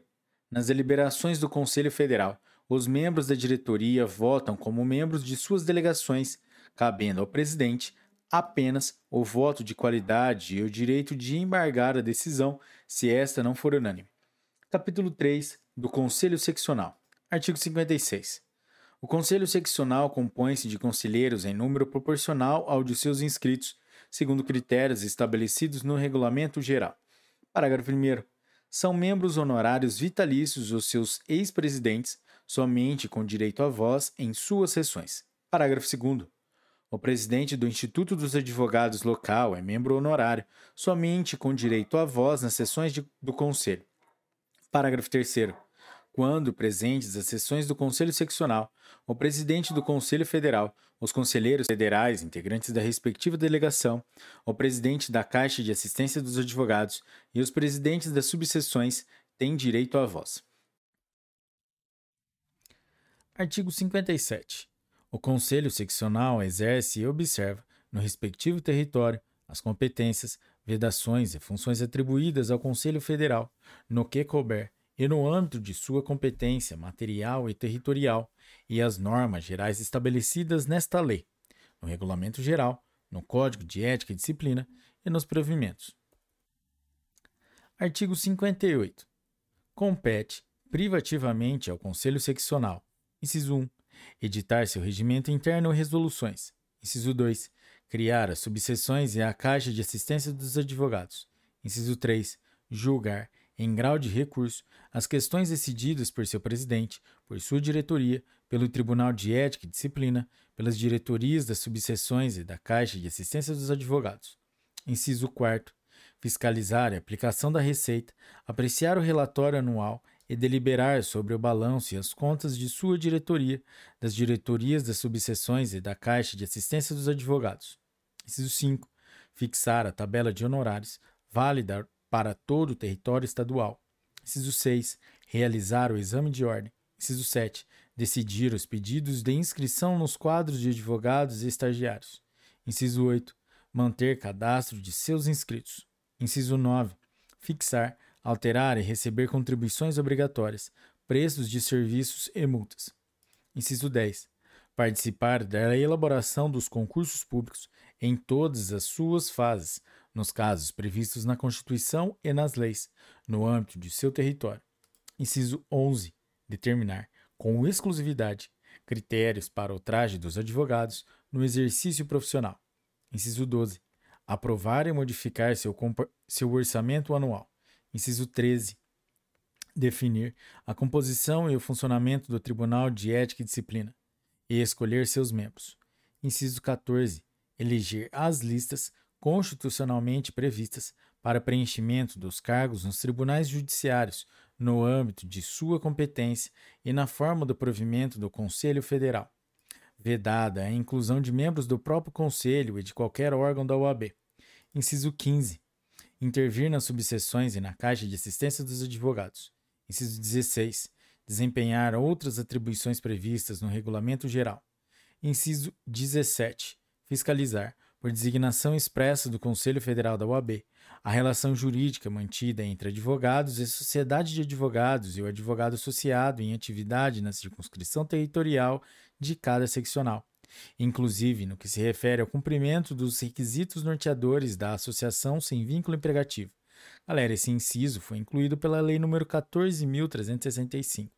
Nas deliberações do Conselho Federal, os membros da diretoria votam como membros de suas delegações, cabendo ao presidente apenas o voto de qualidade e o direito de embargar a decisão se esta não for unânime. Capítulo 3 do Conselho Seccional. Artigo 56. O Conselho Seccional compõe-se de conselheiros em número proporcional ao de seus inscritos, segundo critérios estabelecidos no Regulamento Geral. Parágrafo 1. São membros honorários vitalícios os seus ex-presidentes, somente com direito a voz em suas sessões. Parágrafo 2. O presidente do Instituto dos Advogados local é membro honorário, somente com direito a voz nas sessões de, do Conselho. Parágrafo 3. quando presentes as sessões do Conselho Seccional, o presidente do Conselho Federal, os conselheiros federais, integrantes da respectiva delegação, o presidente da Caixa de Assistência dos Advogados e os presidentes das subseções têm direito à voz. Artigo 57. O Conselho Seccional exerce e observa, no respectivo território, as competências, vedações e funções atribuídas ao Conselho Federal, no que couber, e no âmbito de sua competência material e territorial, e as normas gerais estabelecidas nesta lei, no Regulamento Geral, no Código de Ética e Disciplina e nos provimentos. Artigo 58. Compete privativamente ao Conselho Seccional, inciso 1, editar seu regimento interno e resoluções, inciso 2, criar as subseções e a Caixa de Assistência dos Advogados, inciso 3, julgar em grau de recurso, as questões decididas por seu presidente, por sua diretoria, pelo Tribunal de Ética e Disciplina, pelas diretorias das subseções e da Caixa de Assistência dos Advogados. Inciso 4. Fiscalizar a aplicação da receita, apreciar o relatório anual e deliberar sobre o balanço e as contas de sua diretoria, das diretorias das subseções e da Caixa de Assistência dos Advogados. Inciso 5. Fixar a tabela de honorários, válida para todo o território estadual. Inciso 6. Realizar o exame de ordem. Inciso 7. Decidir os pedidos de inscrição nos quadros de advogados e estagiários. Inciso 8. Manter cadastro de seus inscritos. Inciso 9. Fixar, alterar e receber contribuições obrigatórias, preços de serviços e multas. Inciso 10. Participar da elaboração dos concursos públicos em todas as suas fases, nos casos previstos na Constituição e nas leis, no âmbito de seu território. Inciso 11. Determinar, com exclusividade, critérios para o traje dos advogados no exercício profissional. Inciso 12. Aprovar e modificar seu, seu orçamento anual. Inciso 13. Definir a composição e o funcionamento do Tribunal de Ética e Disciplina e escolher seus membros. Inciso 14. Eleger as listas constitucionalmente previstas para preenchimento dos cargos nos tribunais judiciários no âmbito de sua competência e na forma do provimento do Conselho Federal. Vedada a inclusão de membros do próprio Conselho e de qualquer órgão da OAB. Inciso 15. Intervir nas subseções e na Caixa de Assistência dos Advogados. Inciso 16. Desempenhar outras atribuições previstas no Regulamento Geral. Inciso 17. Fiscalizar, por designação expressa do Conselho Federal da OAB, a relação jurídica mantida entre advogados e sociedade de advogados e o advogado associado em atividade na circunscrição territorial de cada seccional, inclusive no que se refere ao cumprimento dos requisitos norteadores da associação sem vínculo empregativo. Galera, esse inciso foi incluído pela Lei nº 14.365.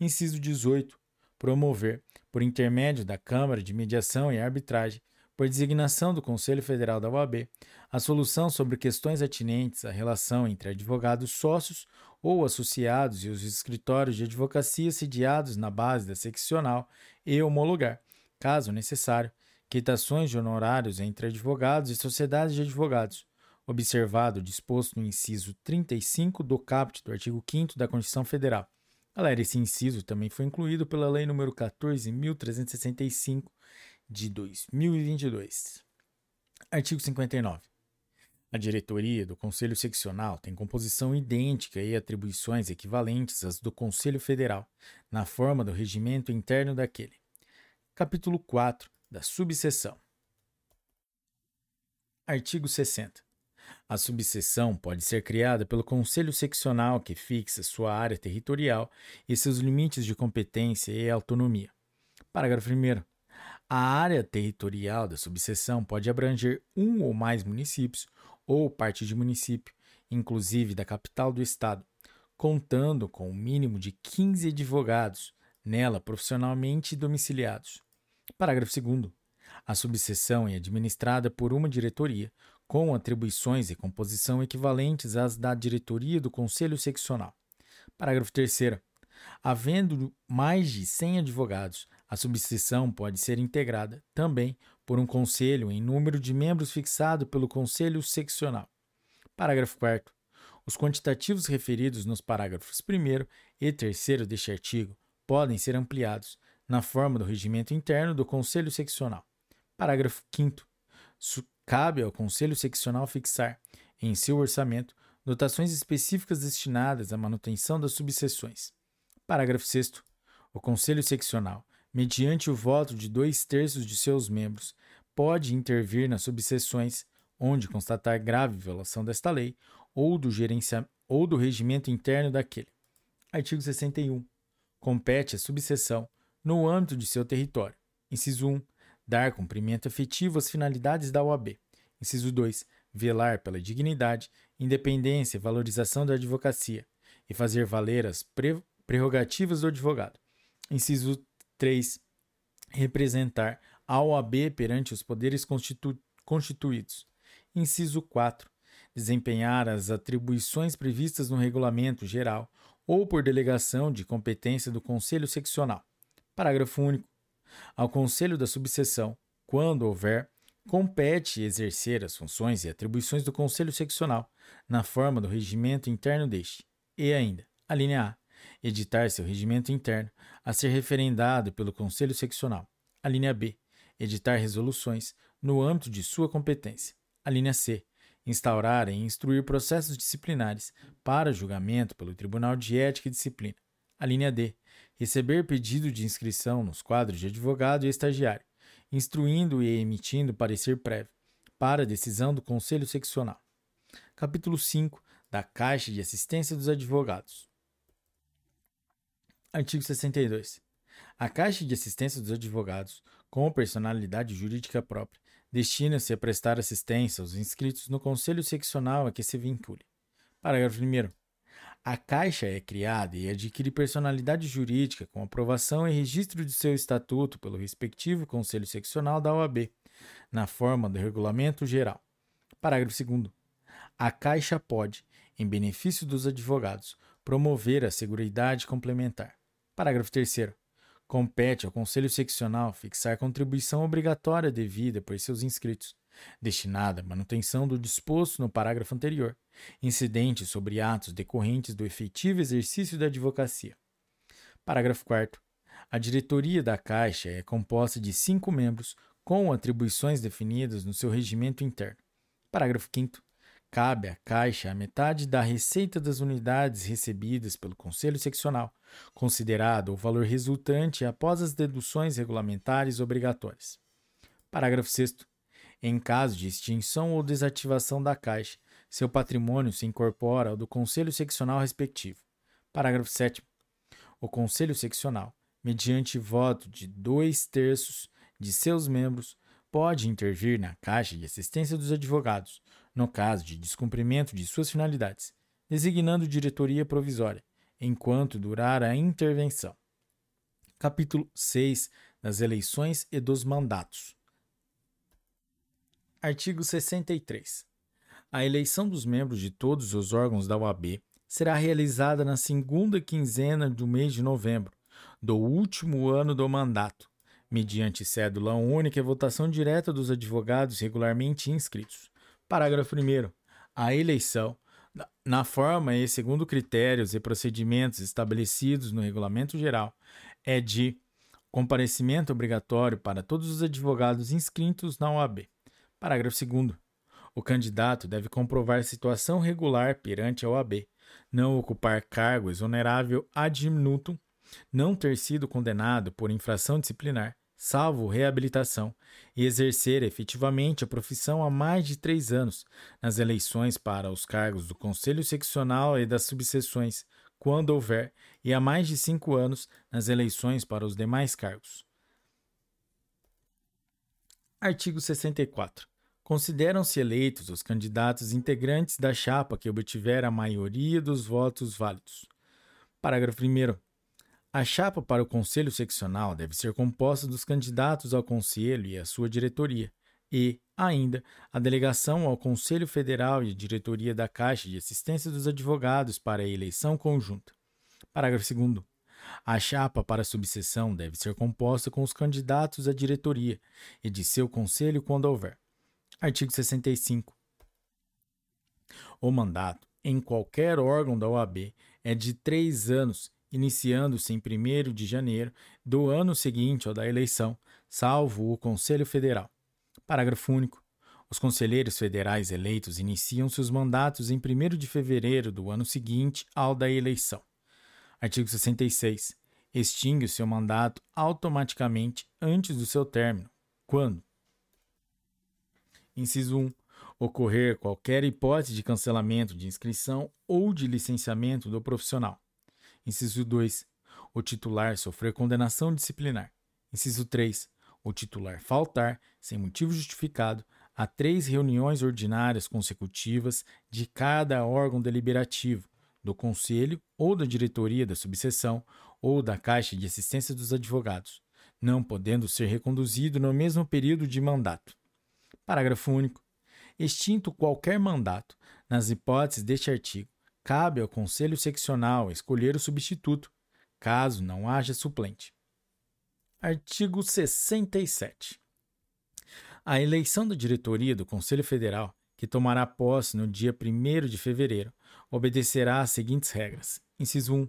Inciso 18. Promover, por intermédio da Câmara de Mediação e Arbitragem, por designação do Conselho Federal da OAB, a solução sobre questões atinentes à relação entre advogados sócios ou associados e os escritórios de advocacia sediados na base da seccional e homologar, caso necessário, quitações de honorários entre advogados e sociedades de advogados, observado o disposto no inciso 35 do caput do artigo 5 da Constituição Federal. Galera, esse inciso também foi incluído pela Lei nº 14.365 de 2022. Artigo 59. A diretoria do Conselho Seccional tem composição idêntica e atribuições equivalentes às do Conselho Federal, na forma do regimento interno daquele. Capítulo 4 da subseção. Artigo 60. A subseção pode ser criada pelo Conselho Seccional que fixa sua área territorial e seus limites de competência e autonomia. Parágrafo 1. A área territorial da subseção pode abranger um ou mais municípios ou parte de município, inclusive da capital do estado, contando com um mínimo de 15 advogados nela profissionalmente domiciliados. Parágrafo 2. A subseção é administrada por uma diretoria, com atribuições e composição equivalentes às da diretoria do Conselho Seccional. Parágrafo 3. Havendo mais de 100 advogados, a subseção pode ser integrada também por um conselho em número de membros fixado pelo Conselho Seccional. Parágrafo 4. Os quantitativos referidos nos parágrafos 1 e 3 deste artigo podem ser ampliados na forma do regimento interno do Conselho Seccional. Parágrafo 5. Cabe ao Conselho Seccional fixar, em seu orçamento, dotações específicas destinadas à manutenção das subseções. Parágrafo 6. O Conselho Seccional, mediante o voto de dois terços de seus membros, pode intervir nas subseções onde constatar grave violação desta lei ou do, gerencia... ou do regimento interno daquele. Artigo 61. Compete à subseção, no âmbito de seu território. Inciso 1. Dar cumprimento efetivo às finalidades da OAB. Inciso 2. Velar pela dignidade, independência e valorização da advocacia e fazer valer as pre prerrogativas do advogado. Inciso 3. Representar a OAB perante os poderes constitu constituídos. Inciso 4. Desempenhar as atribuições previstas no regulamento geral ou por delegação de competência do Conselho Seccional. Parágrafo único. Ao Conselho da Subseção, quando houver, compete exercer as funções e atribuições do Conselho Seccional, na forma do regimento interno deste. E ainda, a linha A editar seu regimento interno, a ser referendado pelo Conselho Seccional. A linha B. Editar resoluções no âmbito de sua competência. A linha C. Instaurar e instruir processos disciplinares para julgamento pelo Tribunal de Ética e Disciplina. A linha D. Receber pedido de inscrição nos quadros de advogado e estagiário, instruindo e emitindo parecer prévio para decisão do Conselho Seccional. Capítulo 5 da Caixa de Assistência dos Advogados. Artigo 62. A Caixa de Assistência dos Advogados, com personalidade jurídica própria, destina-se a prestar assistência aos inscritos no Conselho Seccional a que se vincule. Parágrafo 1. A Caixa é criada e adquire personalidade jurídica com aprovação e registro de seu estatuto pelo respectivo Conselho Seccional da OAB, na forma do Regulamento Geral. Parágrafo 2. A Caixa pode, em benefício dos advogados, promover a Seguridade Complementar. Parágrafo 3. Compete ao Conselho Seccional fixar contribuição obrigatória devida por seus inscritos, destinada à manutenção do disposto no parágrafo anterior, incidente sobre atos decorrentes do efetivo exercício da advocacia. Parágrafo 4. A diretoria da Caixa é composta de cinco membros com atribuições definidas no seu regimento interno. Parágrafo 5. Cabe à Caixa a metade da receita das unidades recebidas pelo Conselho Seccional, considerado o valor resultante após as deduções regulamentares obrigatórias. Parágrafo 6. Em caso de extinção ou desativação da Caixa, seu patrimônio se incorpora ao do Conselho Seccional respectivo. Parágrafo 7. O Conselho Seccional, mediante voto de dois terços de seus membros, pode intervir na Caixa de Assistência dos Advogados, no caso de descumprimento de suas finalidades, designando diretoria provisória, enquanto durar a intervenção. Capítulo 6 das eleições e dos mandatos. Artigo 63. A eleição dos membros de todos os órgãos da OAB será realizada na segunda quinzena do mês de novembro do último ano do mandato, mediante cédula única e votação direta dos advogados regularmente inscritos. Parágrafo 1. A eleição, na forma e segundo critérios e procedimentos estabelecidos no Regulamento Geral, é de comparecimento obrigatório para todos os advogados inscritos na OAB. Parágrafo 2. O candidato deve comprovar situação regular perante a OAB, não ocupar cargo exonerável ad minutum não ter sido condenado por infração disciplinar, salvo reabilitação, e exercer efetivamente a profissão há mais de três anos nas eleições para os cargos do Conselho Seccional e das subseções, quando houver, e há mais de cinco anos nas eleições para os demais cargos. Artigo 64. Consideram-se eleitos os candidatos integrantes da chapa que obtiver a maioria dos votos válidos. Parágrafo 1. A chapa para o Conselho Seccional deve ser composta dos candidatos ao Conselho e à sua diretoria, e, ainda, a delegação ao Conselho Federal e diretoria da Caixa de Assistência dos Advogados para a eleição conjunta. Parágrafo 2. A chapa para subseção deve ser composta com os candidatos à diretoria e de seu conselho quando houver. Artigo 65. O mandato em qualquer órgão da OAB é de três anos, iniciando-se em 1 de janeiro do ano seguinte ao da eleição, salvo o Conselho Federal. Parágrafo único. Os conselheiros federais eleitos iniciam seus mandatos em 1 de fevereiro do ano seguinte ao da eleição. Artigo 66. Extingue o seu mandato automaticamente antes do seu término. Quando? Inciso 1. Ocorrer qualquer hipótese de cancelamento de inscrição ou de licenciamento do profissional. Inciso 2. O titular sofrer condenação disciplinar. Inciso 3. O titular faltar, sem motivo justificado, a três reuniões ordinárias consecutivas de cada órgão deliberativo, do Conselho ou da diretoria da subseção ou da Caixa de Assistência dos Advogados, não podendo ser reconduzido no mesmo período de mandato. Parágrafo único. Extinto qualquer mandato, nas hipóteses deste artigo, cabe ao Conselho Seccional escolher o substituto, caso não haja suplente. Artigo 67. A eleição da diretoria do Conselho Federal, que tomará posse no dia 1 de fevereiro, obedecerá às seguintes regras. Inciso 1.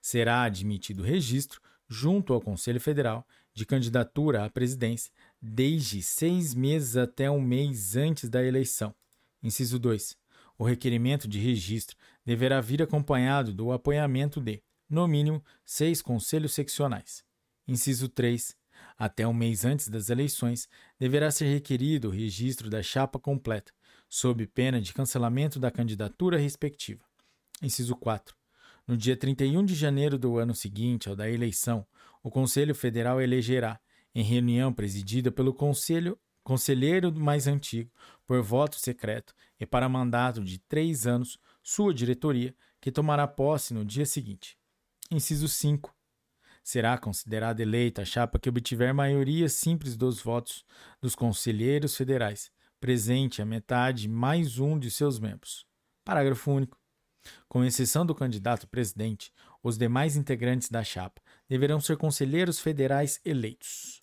Será admitido registro, junto ao Conselho Federal, de candidatura à presidência, desde seis meses até um mês antes da eleição. Inciso 2. O requerimento de registro deverá vir acompanhado do apoiamento de, no mínimo, seis conselhos seccionais. Inciso 3. Até um mês antes das eleições, deverá ser requerido o registro da chapa completa, sob pena de cancelamento da candidatura respectiva. Inciso 4. No dia 31 de janeiro do ano seguinte ao da eleição, o Conselho Federal elegerá, em reunião presidida pelo Conselho Conselheiro mais antigo, por voto secreto e para mandato de três anos, sua diretoria, que tomará posse no dia seguinte. Inciso 5 será considerada eleita a chapa que obtiver maioria simples dos votos dos conselheiros federais, presente a metade mais um de seus membros. Parágrafo único. Com exceção do candidato presidente, os demais integrantes da chapa deverão ser conselheiros federais eleitos.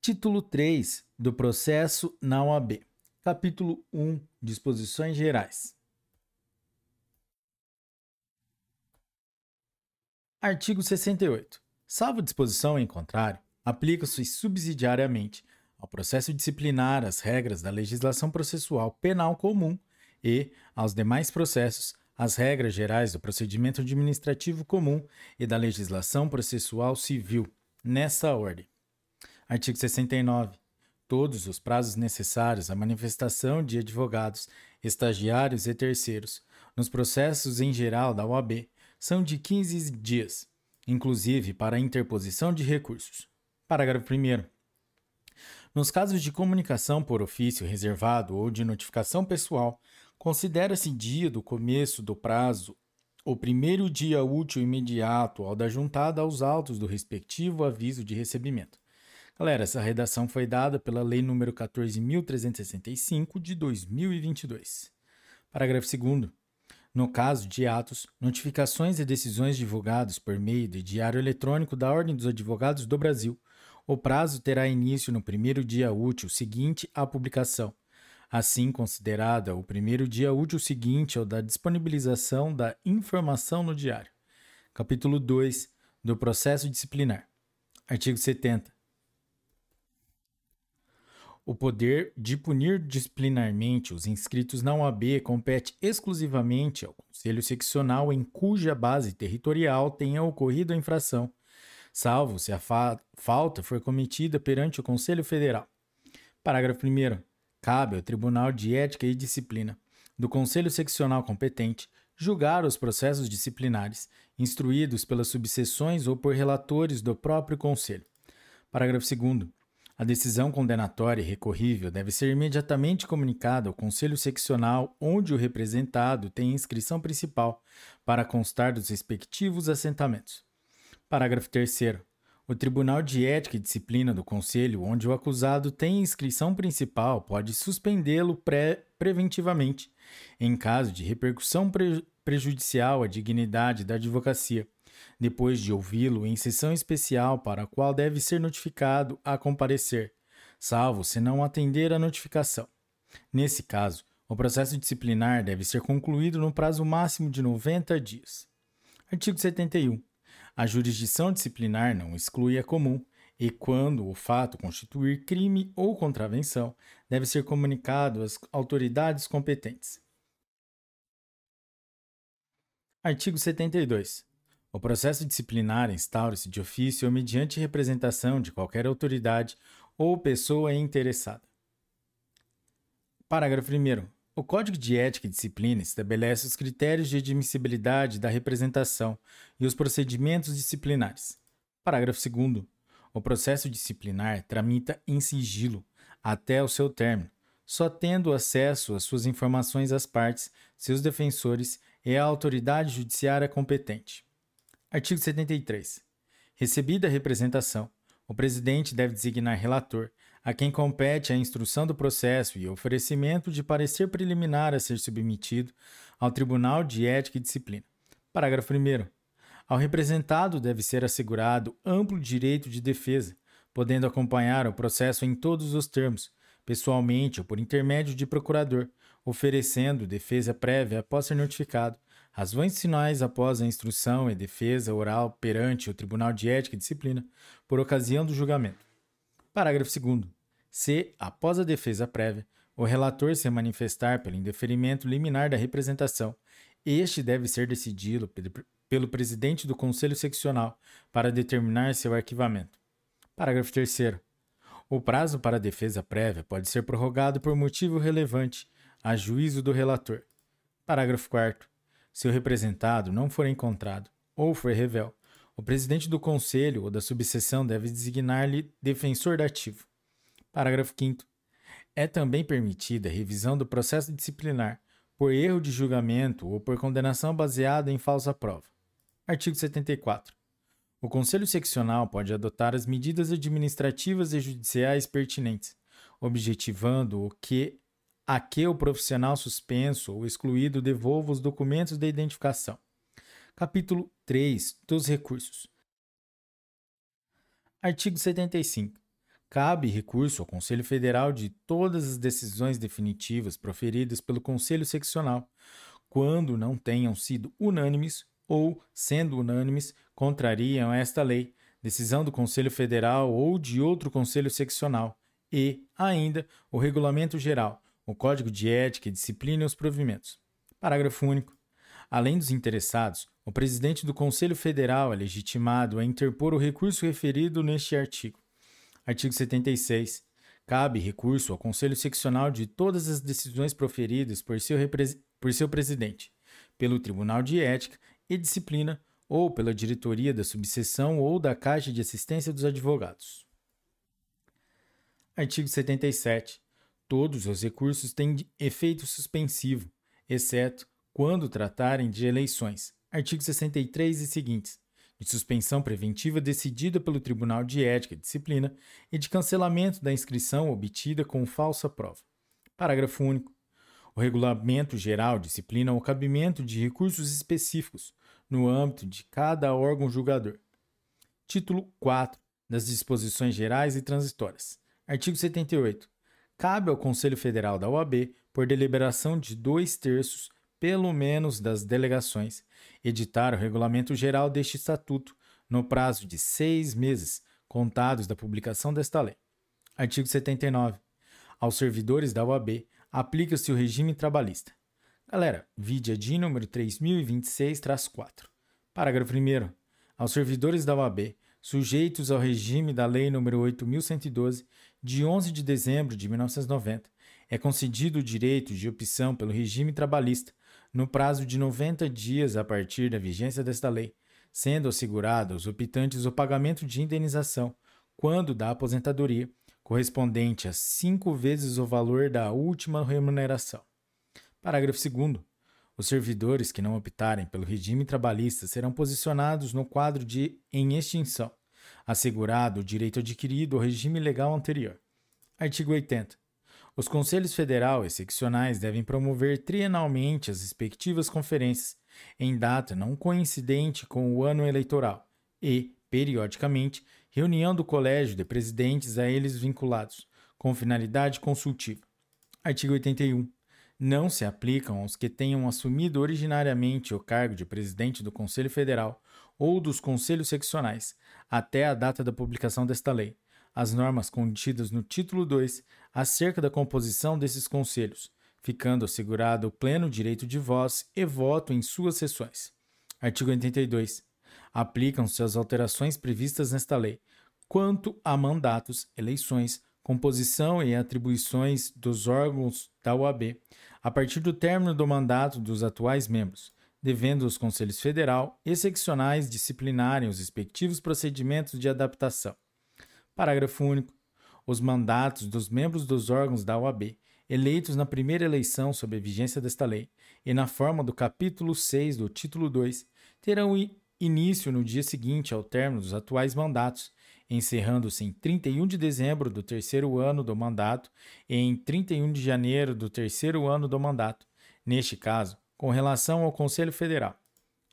Título 3 do processo na OAB. Capítulo 1 Disposições Gerais. Artigo 68. Salvo disposição em contrário, aplica-se subsidiariamente ao processo disciplinar as regras da legislação processual penal comum e, aos demais processos, as regras gerais do procedimento administrativo comum e da legislação processual civil, nessa ordem. Artigo 69. Todos os prazos necessários à manifestação de advogados, estagiários e terceiros, nos processos em geral da OAB, são de 15 dias, inclusive para a interposição de recursos. Parágrafo 1. Nos casos de comunicação por ofício reservado ou de notificação pessoal, considera-se dia do começo do prazo o primeiro dia útil imediato ao da juntada aos autos do respectivo aviso de recebimento. Galera, essa redação foi dada pela Lei nº 14.365 de 2022. Parágrafo 2. No caso de atos, notificações e decisões divulgados por meio de diário eletrônico da Ordem dos Advogados do Brasil, o prazo terá início no primeiro dia útil seguinte à publicação, assim considerada o primeiro dia útil seguinte ao da disponibilização da informação no diário. Capítulo 2 do Processo Disciplinar. Artigo 70. O poder de punir disciplinarmente os inscritos na OAB compete exclusivamente ao Conselho Seccional em cuja base territorial tenha ocorrido a infração, salvo se a fa falta for cometida perante o Conselho Federal. Parágrafo 1. Cabe ao Tribunal de Ética e Disciplina do Conselho Seccional competente julgar os processos disciplinares instruídos pelas subseções ou por relatores do próprio Conselho. Parágrafo 2. A decisão condenatória e recorrível deve ser imediatamente comunicada ao Conselho Seccional onde o representado tem inscrição principal para constar dos respectivos assentamentos. Parágrafo 3. O Tribunal de Ética e Disciplina do Conselho, onde o acusado tem inscrição principal, pode suspendê-lo pre preventivamente, em caso de repercussão pre prejudicial à dignidade da advocacia depois de ouvi-lo em sessão especial para a qual deve ser notificado a comparecer, salvo se não atender à notificação. Nesse caso, O processo disciplinar deve ser concluído no prazo máximo de 90 dias. Artigo 71. A jurisdição disciplinar não exclui a comum e, quando o fato constituir crime ou contravenção, deve ser comunicado às autoridades competentes. Artigo 72. O processo disciplinar instaura-se de ofício ou mediante representação de qualquer autoridade ou pessoa interessada. Parágrafo 1. O Código de Ética e Disciplina estabelece os critérios de admissibilidade da representação e os procedimentos disciplinares. Parágrafo 2. O processo disciplinar tramita em sigilo até o seu término, só tendo acesso às suas informações às partes, seus defensores e à autoridade judiciária competente. Artigo 73. Recebida a representação, o presidente deve designar relator, a quem compete a instrução do processo e oferecimento de parecer preliminar a ser submetido ao Tribunal de Ética e Disciplina. Parágrafo 1. Ao representado deve ser assegurado amplo direito de defesa, podendo acompanhar o processo em todos os termos, pessoalmente ou por intermédio de procurador, oferecendo defesa prévia após ser notificado, razões finais após a instrução e defesa oral perante o Tribunal de Ética e Disciplina por ocasião do julgamento. Parágrafo 2. Se, após a defesa prévia, o relator se manifestar pelo indeferimento liminar da representação, este deve ser decidido pelo presidente do Conselho Seccional para determinar seu arquivamento. Parágrafo 3. O prazo para defesa prévia pode ser prorrogado por motivo relevante, a juízo do relator. Parágrafo 4. Se o representado não for encontrado ou for revel, o presidente do conselho ou da subseção deve designar-lhe defensor dativo. Parágrafo 5. É também permitida a revisão do processo disciplinar por erro de julgamento ou por condenação baseada em falsa prova. Artigo 74. O Conselho Seccional pode adotar as medidas administrativas e judiciais pertinentes, objetivando o que a que o profissional suspenso ou excluído devolva os documentos de identificação. Capítulo 3 dos recursos. Artigo 75. Cabe recurso ao Conselho Federal de todas as decisões definitivas proferidas pelo Conselho Seccional, quando não tenham sido unânimes ou, sendo unânimes, contrariam esta lei, decisão do Conselho Federal ou de outro Conselho Seccional, e, ainda, o Regulamento Geral, o Código de Ética e Disciplina e os provimentos. Parágrafo único. Além dos interessados, o presidente do Conselho Federal é legitimado a interpor o recurso referido neste artigo. Artigo 76. Cabe recurso ao Conselho Seccional de todas as decisões proferidas por seu, por seu presidente, pelo Tribunal de Ética e Disciplina ou pela diretoria da subseção ou da Caixa de Assistência dos Advogados. Artigo 77. Todos os recursos têm efeito suspensivo, exceto quando tratarem de eleições. Artigo 63 e seguintes. De suspensão preventiva decidida pelo Tribunal de Ética e Disciplina e de cancelamento da inscrição obtida com falsa prova. Parágrafo único. O regulamento geral disciplina o cabimento de recursos específicos no âmbito de cada órgão julgador. Título 4 das disposições gerais e transitórias. Artigo 78 cabe ao Conselho Federal da OAB, por deliberação de dois terços, pelo menos das delegações, editar o regulamento geral deste estatuto no prazo de seis meses, contados da publicação desta lei. Artigo 79. Aos servidores da OAB aplica-se o regime trabalhista. Galera, vide a número 3026-4. Parágrafo 1. Aos servidores da OAB sujeitos ao regime da Lei nº 8.112, de 11 de dezembro de 1990, é concedido o direito de opção pelo regime trabalhista no prazo de 90 dias a partir da vigência desta lei, sendo assegurado aos optantes o pagamento de indenização, quando da aposentadoria, correspondente a cinco vezes o valor da última remuneração. Parágrafo 2. Os servidores que não optarem pelo regime trabalhista serão posicionados no quadro de em extinção, assegurado o direito adquirido ao regime legal anterior. Artigo 80. Os conselhos federal e seccionais devem promover trienalmente as respectivas conferências, em data não coincidente com o ano eleitoral, e, periodicamente, reunião do colégio de presidentes a eles vinculados, com finalidade consultiva. Artigo 81 não se aplicam aos que tenham assumido originariamente o cargo de presidente do Conselho Federal ou dos conselhos seccionais, até a data da publicação desta lei, as normas contidas no título 2 acerca da composição desses conselhos, ficando assegurado o pleno direito de voz e voto em suas sessões. Artigo 82. Aplicam-se as alterações previstas nesta lei quanto a mandatos, eleições, composição e atribuições dos órgãos da OAB, a partir do término do mandato dos atuais membros, devendo os conselhos federal e seccionais disciplinarem os respectivos procedimentos de adaptação. Parágrafo único. Os mandatos dos membros dos órgãos da OAB, eleitos na primeira eleição sob a vigência desta lei e na forma do capítulo 6 do título 2, terão início no dia seguinte ao término dos atuais mandatos, encerrando-se em 31 de dezembro do terceiro ano do mandato e em 31 de janeiro do terceiro ano do mandato, neste caso, com relação ao Conselho Federal.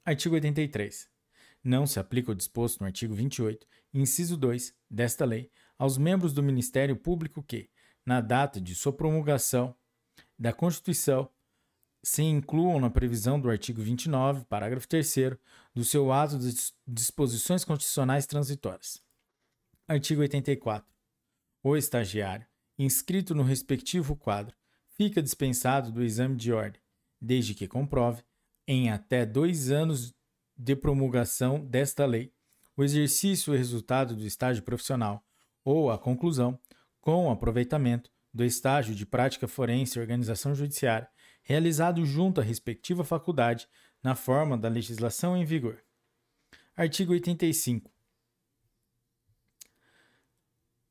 Artigo 83. Não se aplica o disposto no artigo 28, inciso 2, desta lei aos membros do Ministério Público que, na data de sua promulgação da Constituição, se incluam na previsão do artigo 29, parágrafo 3 do seu ato de disposições constitucionais transitórias. Artigo 84. O estagiário, inscrito no respectivo quadro, fica dispensado do exame de ordem, desde que comprove, em até dois anos de promulgação desta lei, o exercício e resultado do estágio profissional ou a conclusão, com aproveitamento, do estágio de prática forense e organização judiciária, realizado junto à respectiva faculdade, na forma da legislação em vigor. Artigo 85.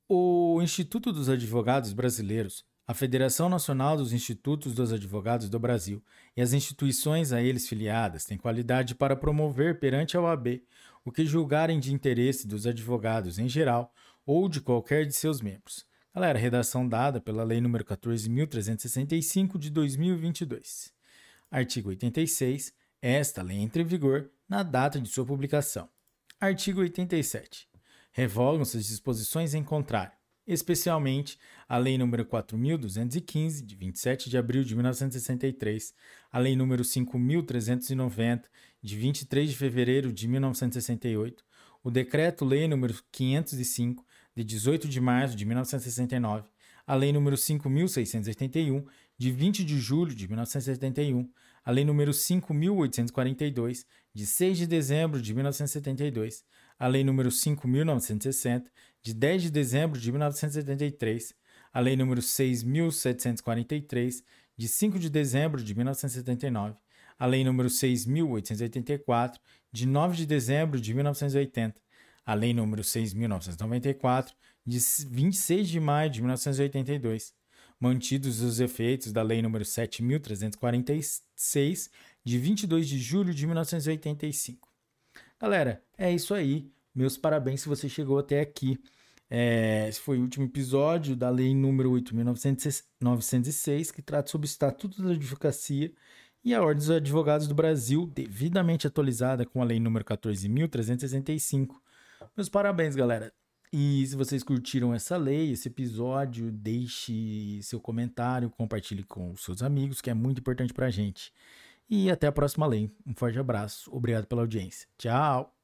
O Instituto dos Advogados Brasileiros, a Federação Nacional dos Institutos dos Advogados do Brasil e as instituições a eles filiadas têm qualidade para promover perante a OAB o que julgarem de interesse dos advogados em geral ou de qualquer de seus membros. Galera, redação dada pela Lei nº 14.365 de 2022. Artigo 86. Esta lei entra em vigor na data de sua publicação. Artigo 87. Revogam-se as disposições em contrário, especialmente a Lei nº 4.215, de 27 de abril de 1963, a Lei nº 5.390, de 23 de fevereiro de 1968, o Decreto-Lei nº 505, de 18 de março de 1969, a Lei nº 5.681, de 20 de julho de 1971, a Lei nº 5.842, de 6 de dezembro de 1972, a Lei nº 5.960, de 10 de dezembro de 1973, a Lei nº 6.743, de 5 de dezembro de 1979, a Lei nº 6.884, de 9 de dezembro de 1980, a Lei nº 6.994, de 26 de maio de 1982, mantidos os efeitos da Lei nº 7.346, de 22 de julho de 1985. Galera, é isso aí. Meus parabéns se você chegou até aqui. É, esse foi o último episódio da Lei número 8.906, que trata sobre o Estatuto da Advocacia e a Ordem dos Advogados do Brasil, devidamente atualizada com a Lei número 14.365. Meus parabéns, galera. E se vocês curtiram essa lei, esse episódio, deixe seu comentário, compartilhe com seus amigos, que é muito importante pra gente. E até a próxima lei. Um forte abraço. Obrigado pela audiência. Tchau!